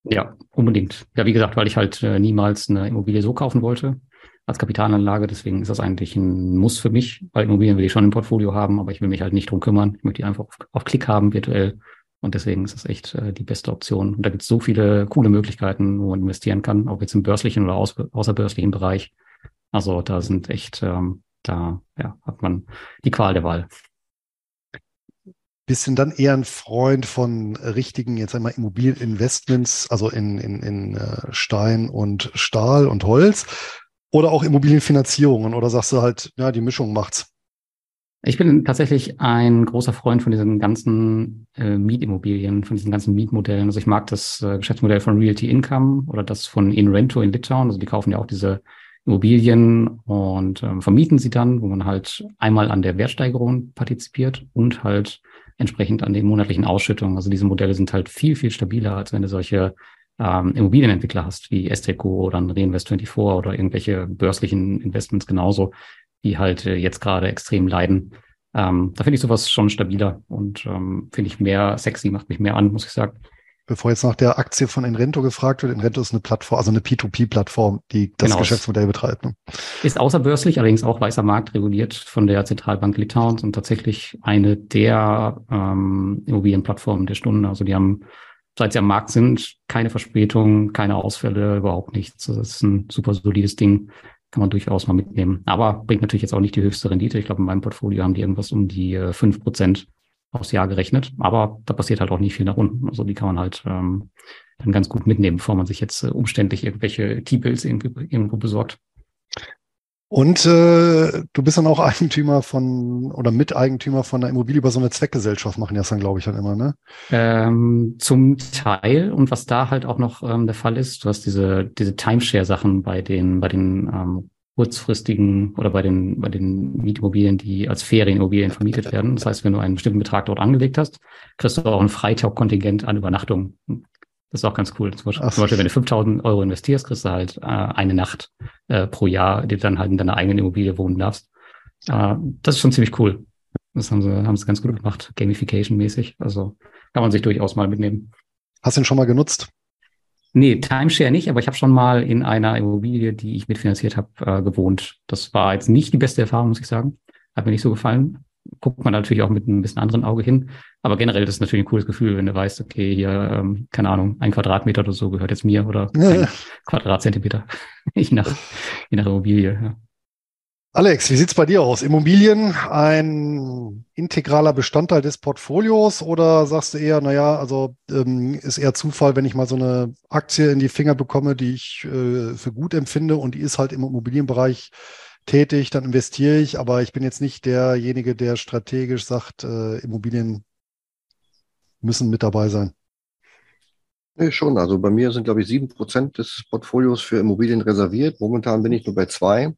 Ja, unbedingt. Ja, wie gesagt, weil ich halt äh, niemals eine Immobilie so kaufen wollte als Kapitalanlage. Deswegen ist das eigentlich ein Muss für mich, weil Immobilien will ich schon im Portfolio haben, aber ich will mich halt nicht drum kümmern. Ich möchte die einfach auf, auf Klick haben, virtuell. Und deswegen ist das echt äh, die beste Option. Und da gibt es so viele coole Möglichkeiten, wo man investieren kann, auch jetzt im börslichen oder aus, außerbörslichen Bereich. Also da sind echt, ähm, da ja, hat man die Qual der Wahl du dann eher ein Freund von richtigen, jetzt einmal Immobilieninvestments, also in, in, in äh, Stein und Stahl und Holz oder auch Immobilienfinanzierungen oder sagst du halt, ja, die Mischung macht's? Ich bin tatsächlich ein großer Freund von diesen ganzen äh, Mietimmobilien, von diesen ganzen Mietmodellen. Also ich mag das äh, Geschäftsmodell von Realty Income oder das von InRento in Litauen. Also die kaufen ja auch diese Immobilien und ähm, vermieten sie dann, wo man halt einmal an der Wertsteigerung partizipiert und halt entsprechend an den monatlichen Ausschüttungen. Also diese Modelle sind halt viel, viel stabiler, als wenn du solche ähm, Immobilienentwickler hast, wie Esteco oder Reinvest24 oder irgendwelche börslichen Investments genauso, die halt äh, jetzt gerade extrem leiden. Ähm, da finde ich sowas schon stabiler und ähm, finde ich mehr sexy, macht mich mehr an, muss ich sagen bevor jetzt nach der Aktie von Enrento gefragt wird, Enrento ist eine Plattform, also eine P2P-Plattform, die das genau. Geschäftsmodell betreibt. Ne? Ist außerbörslich, allerdings auch weißer Markt reguliert von der Zentralbank Litauens und tatsächlich eine der ähm, Immobilienplattformen der Stunde. Also die haben, seit sie am Markt sind, keine Verspätung, keine Ausfälle, überhaupt nichts. Das ist ein super solides Ding. Kann man durchaus mal mitnehmen. Aber bringt natürlich jetzt auch nicht die höchste Rendite. Ich glaube, in meinem Portfolio haben die irgendwas um die äh, fünf Prozent aufs Jahr gerechnet. Aber da passiert halt auch nicht viel nach unten. Also die kann man halt ähm, dann ganz gut mitnehmen, bevor man sich jetzt äh, umständlich irgendwelche T-Bills irgendwo besorgt. Und äh, du bist dann auch Eigentümer von oder Miteigentümer von einer Immobilie über so eine Zweckgesellschaft, machen das dann, glaube ich, dann immer, ne? Ähm, zum Teil. Und was da halt auch noch ähm, der Fall ist, du hast diese, diese Timeshare-Sachen bei den, bei den ähm, kurzfristigen oder bei den, bei den Mietimmobilien, die als Ferienimmobilien vermietet werden. Das heißt, wenn du einen bestimmten Betrag dort angelegt hast, kriegst du auch ein Freitagkontingent an Übernachtungen. Das ist auch ganz cool. Zum Beispiel, zum Beispiel wenn du 5000 Euro investierst, kriegst du halt äh, eine Nacht äh, pro Jahr, die du dann halt in deiner eigenen Immobilie wohnen darfst. Äh, das ist schon ziemlich cool. Das haben sie, haben sie ganz gut gemacht, Gamification-mäßig. Also kann man sich durchaus mal mitnehmen. Hast du ihn schon mal genutzt? Nee, Timeshare nicht, aber ich habe schon mal in einer Immobilie, die ich mitfinanziert habe, äh, gewohnt. Das war jetzt nicht die beste Erfahrung, muss ich sagen. Hat mir nicht so gefallen. Guckt man natürlich auch mit ein bisschen anderen Auge hin. Aber generell das ist natürlich ein cooles Gefühl, wenn du weißt, okay, hier, ähm, keine Ahnung, ein Quadratmeter oder so gehört jetzt mir oder ein Quadratzentimeter. je nach, je nach Immobilie. Ja. Alex, wie sieht's bei dir aus? Immobilien ein integraler Bestandteil des Portfolios oder sagst du eher, naja, also ähm, ist eher Zufall, wenn ich mal so eine Aktie in die Finger bekomme, die ich äh, für gut empfinde und die ist halt im Immobilienbereich tätig, dann investiere ich, aber ich bin jetzt nicht derjenige, der strategisch sagt, äh, Immobilien müssen mit dabei sein. Nee, schon. Also bei mir sind, glaube ich, sieben Prozent des Portfolios für Immobilien reserviert. Momentan bin ich nur bei zwei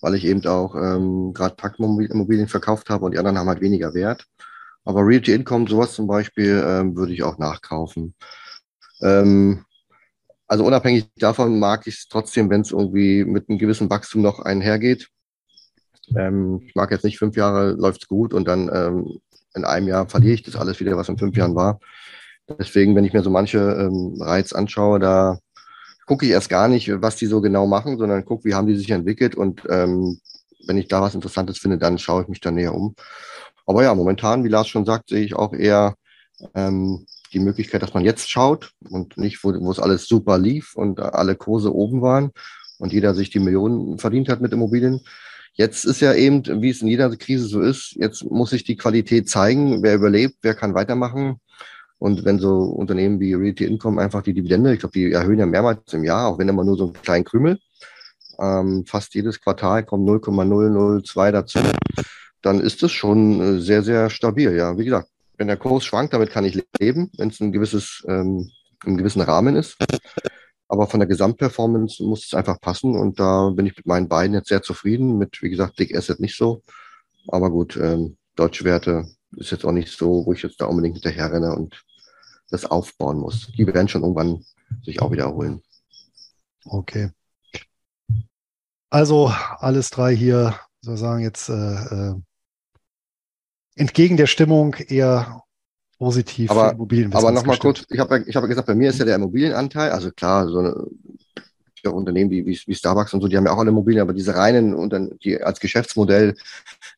weil ich eben auch ähm, gerade Packimmobilien verkauft habe und die anderen haben halt weniger Wert. Aber Realty Income, sowas zum Beispiel, ähm, würde ich auch nachkaufen. Ähm, also unabhängig davon mag ich es trotzdem, wenn es irgendwie mit einem gewissen Wachstum noch einhergeht. Ähm, ich mag jetzt nicht fünf Jahre läuft's gut und dann ähm, in einem Jahr verliere ich das alles wieder, was in fünf Jahren war. Deswegen, wenn ich mir so manche ähm, Reiz anschaue, da gucke ich erst gar nicht, was die so genau machen, sondern gucke, wie haben die sich entwickelt und ähm, wenn ich da was Interessantes finde, dann schaue ich mich da näher um. Aber ja, momentan, wie Lars schon sagt, sehe ich auch eher ähm, die Möglichkeit, dass man jetzt schaut und nicht, wo, wo es alles super lief und alle Kurse oben waren und jeder sich die Millionen verdient hat mit Immobilien. Jetzt ist ja eben, wie es in jeder Krise so ist, jetzt muss sich die Qualität zeigen, wer überlebt, wer kann weitermachen. Und wenn so Unternehmen wie Realty Income einfach die Dividende, ich glaube, die erhöhen ja mehrmals im Jahr, auch wenn immer nur so einen kleinen Krümel, ähm, fast jedes Quartal kommt 0,002 dazu, dann ist das schon äh, sehr, sehr stabil. Ja, wie gesagt, wenn der Kurs schwankt, damit kann ich leben, wenn es ein gewisses, ähm, im gewissen Rahmen ist. Aber von der Gesamtperformance muss es einfach passen und da bin ich mit meinen beiden jetzt sehr zufrieden. Mit, wie gesagt, Dick Asset nicht so. Aber gut, ähm, deutsche Werte ist jetzt auch nicht so, wo ich jetzt da unbedingt hinterher renne und das aufbauen muss. Die werden schon irgendwann sich auch wieder erholen. Okay. Also alles drei hier, sozusagen jetzt äh, äh, entgegen der Stimmung eher positiv aber, Immobilien. Aber nochmal kurz, ich habe ich hab gesagt, bei mir ist ja der Immobilienanteil, also klar, so eine, Unternehmen wie, wie, wie Starbucks und so, die haben ja auch alle Immobilien, aber diese reinen, und dann, die als Geschäftsmodell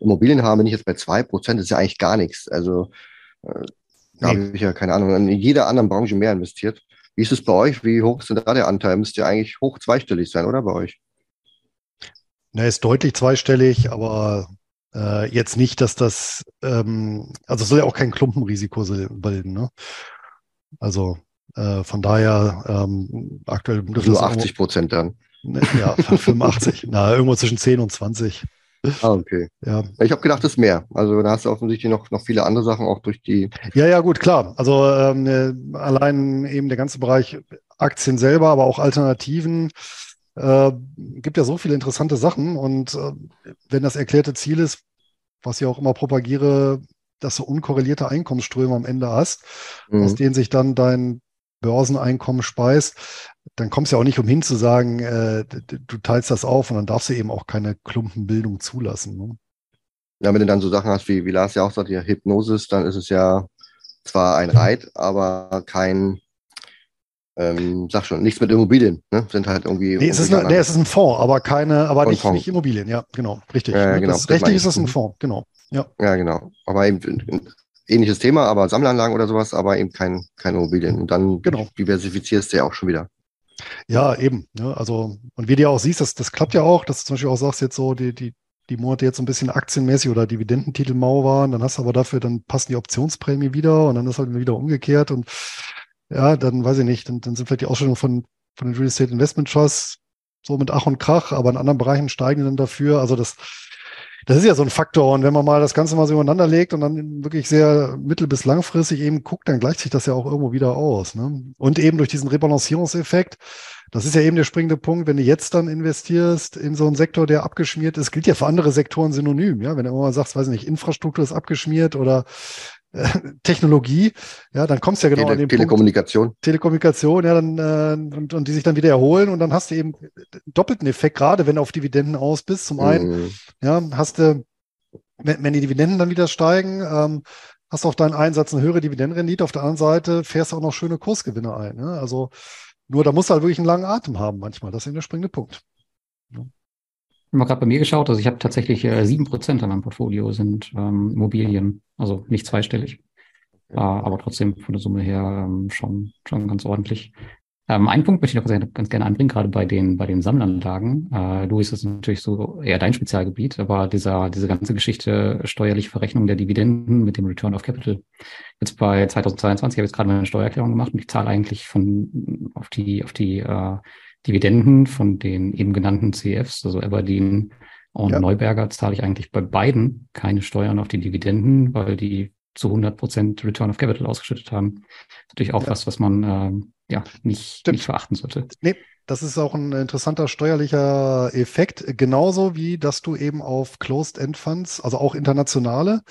Immobilien haben, bin ich jetzt bei zwei Prozent, das ist ja eigentlich gar nichts. Also äh, da nee. habe ich ja keine Ahnung, in jeder anderen Branche mehr investiert. Wie ist es bei euch? Wie hoch ist denn da der Anteil? Müsste ja eigentlich hoch zweistellig sein, oder bei euch? Na, ist deutlich zweistellig, aber äh, jetzt nicht, dass das, ähm, also es soll ja auch kein Klumpenrisiko bilden. Ne? Also äh, von daher ähm, aktuell Nur 80 Prozent dann. Ne, ja, 85. Na, irgendwo zwischen 10 und 20. Ah, okay. Ja. Ich habe gedacht, es ist mehr. Also da hast du offensichtlich noch, noch viele andere Sachen auch durch die. Ja, ja, gut, klar. Also ähm, äh, allein eben der ganze Bereich Aktien selber, aber auch Alternativen. Äh, gibt ja so viele interessante Sachen und äh, wenn das erklärte Ziel ist, was ich auch immer propagiere, dass du unkorrelierte Einkommensströme am Ende hast, mhm. aus denen sich dann dein Börseneinkommen speist, dann kommst du ja auch nicht umhin zu sagen, äh, du teilst das auf und dann darfst du eben auch keine Klumpenbildung zulassen. Ne? Ja, wenn du dann so Sachen hast, wie, wie Lars ja auch sagt, ja, Hypnosis, dann ist es ja zwar ein Reit, aber kein, ähm, sag schon, nichts mit Immobilien, ne? Sind halt irgendwie. Nee, es ist, eine, nee, es ist ein Fonds, aber keine, aber nicht, nicht Immobilien, ja, genau, richtig. Ja, genau, das, rechtlich ist das ein Fonds, genau. Ja. ja, genau. Aber eben ähnliches Thema, aber Sammlanlagen oder sowas, aber eben kein, kein Immobilien. Und dann genau. diversifizierst du ja auch schon wieder. Ja, eben. Ne? Also, und wie du ja auch siehst, das, das klappt ja auch, dass du zum Beispiel auch sagst, jetzt so, die, die, die Monate jetzt so ein bisschen aktienmäßig oder Dividendentitel mau waren, dann hast du aber dafür, dann passen die Optionsprämie wieder und dann ist halt wieder umgekehrt und ja, dann weiß ich nicht, dann, dann sind vielleicht die Ausstellungen von, von den Real Estate Investment Trusts so mit Ach und Krach, aber in anderen Bereichen steigen dann dafür. Also das, das ist ja so ein Faktor. Und wenn man mal das Ganze mal so übereinander legt und dann wirklich sehr mittel- bis langfristig eben guckt, dann gleicht sich das ja auch irgendwo wieder aus. Ne? Und eben durch diesen Rebalancierungseffekt, das ist ja eben der springende Punkt, wenn du jetzt dann investierst in so einen Sektor, der abgeschmiert ist, gilt ja für andere Sektoren synonym. Ja, wenn du immer mal sagst, weiß nicht, Infrastruktur ist abgeschmiert oder Technologie, ja, dann kommst du ja genau Tele an den Telekommunikation. Punkt. Telekommunikation, ja, dann äh, und, und die sich dann wieder erholen und dann hast du eben doppelten Effekt, gerade wenn du auf Dividenden aus bist. Zum einen, mm. ja, hast du, wenn, wenn die Dividenden dann wieder steigen, ähm, hast du auf deinen Einsatz eine höhere Dividendenrendite, auf der anderen Seite fährst du auch noch schöne Kursgewinne ein. Ne? Also nur da musst du halt wirklich einen langen Atem haben manchmal. Das ist eben der springende Punkt. Ich habe gerade bei mir geschaut, also ich habe tatsächlich äh, sieben äh, Prozent an meinem Portfolio sind ähm, Immobilien, also nicht zweistellig, äh, aber trotzdem von der Summe her ähm, schon, schon ganz ordentlich. Ähm, einen Punkt möchte ich noch ganz, ganz gerne anbringen, gerade bei den, bei den Sammlanlagen. Äh, Luis ist natürlich so eher dein Spezialgebiet, aber dieser, diese ganze Geschichte steuerliche Verrechnung der Dividenden mit dem Return of Capital. Jetzt bei 2022 habe ich jetzt gerade meine Steuererklärung gemacht und ich zahle eigentlich von auf die, auf die äh, Dividenden von den eben genannten CFs, also Aberdeen und ja. Neuberger, zahle ich eigentlich bei beiden keine Steuern auf die Dividenden, weil die zu 100 Prozent Return of Capital ausgeschüttet haben. Natürlich auch ja. was, was man äh, ja nicht, nicht verachten sollte. Nee, das ist auch ein interessanter steuerlicher Effekt, genauso wie, dass du eben auf Closed-End-Funds, also auch internationale,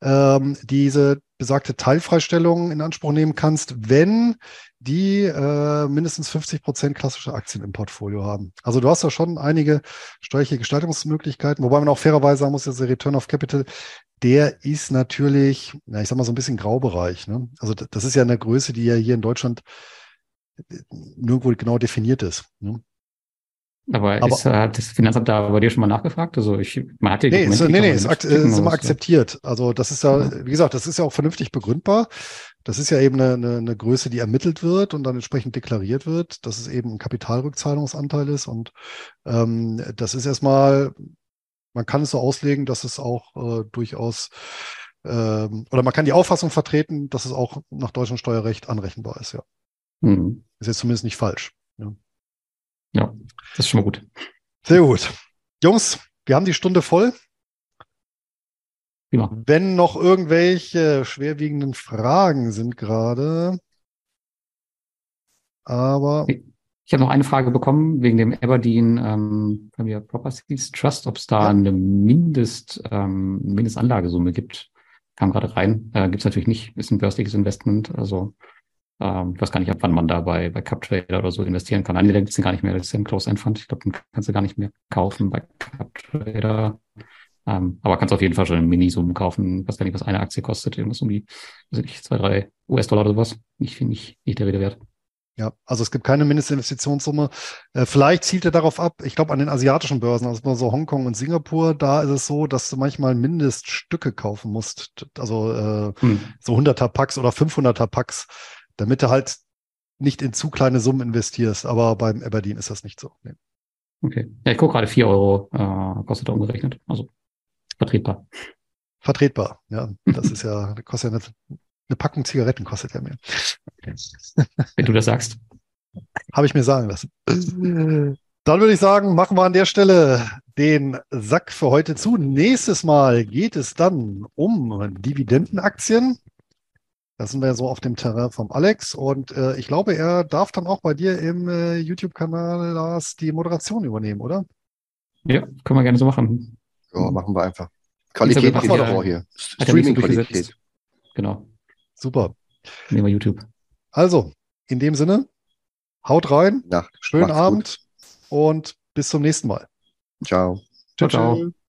ähm, diese besagte Teilfreistellung in Anspruch nehmen kannst, wenn die äh, mindestens 50 Prozent klassische Aktien im Portfolio haben. Also du hast da schon einige steuerliche Gestaltungsmöglichkeiten, wobei man auch fairerweise sagen muss, der Return of Capital, der ist natürlich, na, ich sag mal so ein bisschen Graubereich. Ne? Also das ist ja eine Größe, die ja hier in Deutschland äh, nirgendwo genau definiert ist. Ne? Aber, aber ist, hat das Finanzamt da bei dir schon mal nachgefragt? Also ich, man hat ja nee, ist, nee, nee, ist, ak ist immer akzeptiert. Also das ist ja, ja, wie gesagt, das ist ja auch vernünftig begründbar. Das ist ja eben eine, eine, eine Größe, die ermittelt wird und dann entsprechend deklariert wird, dass es eben ein Kapitalrückzahlungsanteil ist. Und ähm, das ist erstmal, man kann es so auslegen, dass es auch äh, durchaus ähm, oder man kann die Auffassung vertreten, dass es auch nach deutschem Steuerrecht anrechenbar ist, ja. Mhm. Ist jetzt zumindest nicht falsch. Das ist schon mal gut. Sehr gut. Jungs, wir haben die Stunde voll. Ja. Wenn noch irgendwelche schwerwiegenden Fragen sind gerade. Aber. Ich habe noch eine Frage bekommen wegen dem Aberdeen ähm, Premier Properties Trust, ob es da ja. eine Mindest, ähm, Mindestanlagesumme gibt. Kam gerade rein. Äh, gibt es natürlich nicht, ist ein börsliches Investment. Also ähm, ich weiß gar nicht, ab wann man da bei, bei CupTrader oder so investieren kann. Nein, gibt es den gar nicht mehr. Das ist ja ein Close End Fund. Ich glaube, den kannst du gar nicht mehr kaufen bei CupTrader. Ähm, aber kannst auf jeden Fall schon in Minisummen kaufen. Ich weiß gar nicht, was eine Aktie kostet. Irgendwas um die, weiß nicht, zwei, drei US-Dollar oder sowas. Ich finde nicht, nicht der Rede wert. Ja, also es gibt keine Mindestinvestitionssumme. Äh, vielleicht zielt er darauf ab, ich glaube an den asiatischen Börsen, also so Hongkong und Singapur, da ist es so, dass du manchmal Mindeststücke kaufen musst, also äh, hm. so 100er Packs oder 500er Packs damit du halt nicht in zu kleine Summen investierst. Aber beim Aberdeen ist das nicht so. Nee. Okay. Ja, ich gucke gerade 4 Euro äh, kostet er umgerechnet. Also vertretbar. Vertretbar, ja. Das ist ja, kostet ja eine, eine Packung Zigaretten kostet ja mehr. Wenn du das sagst. Habe ich mir sagen lassen. Dann würde ich sagen, machen wir an der Stelle den Sack für heute zu. Nächstes Mal geht es dann um Dividendenaktien. Da sind wir ja so auf dem Terrain vom Alex und äh, ich glaube, er darf dann auch bei dir im äh, YouTube-Kanal Lars die Moderation übernehmen, oder? Ja, können wir gerne so machen. Ja, machen wir einfach. Qualität machen wir doch hier. Streaming-Qualität. Genau. Super. Nehmen wir YouTube. Also, in dem Sinne, haut rein. Ja, Schönen Abend gut. und bis zum nächsten Mal. Ciao. Ciao, ciao. ciao.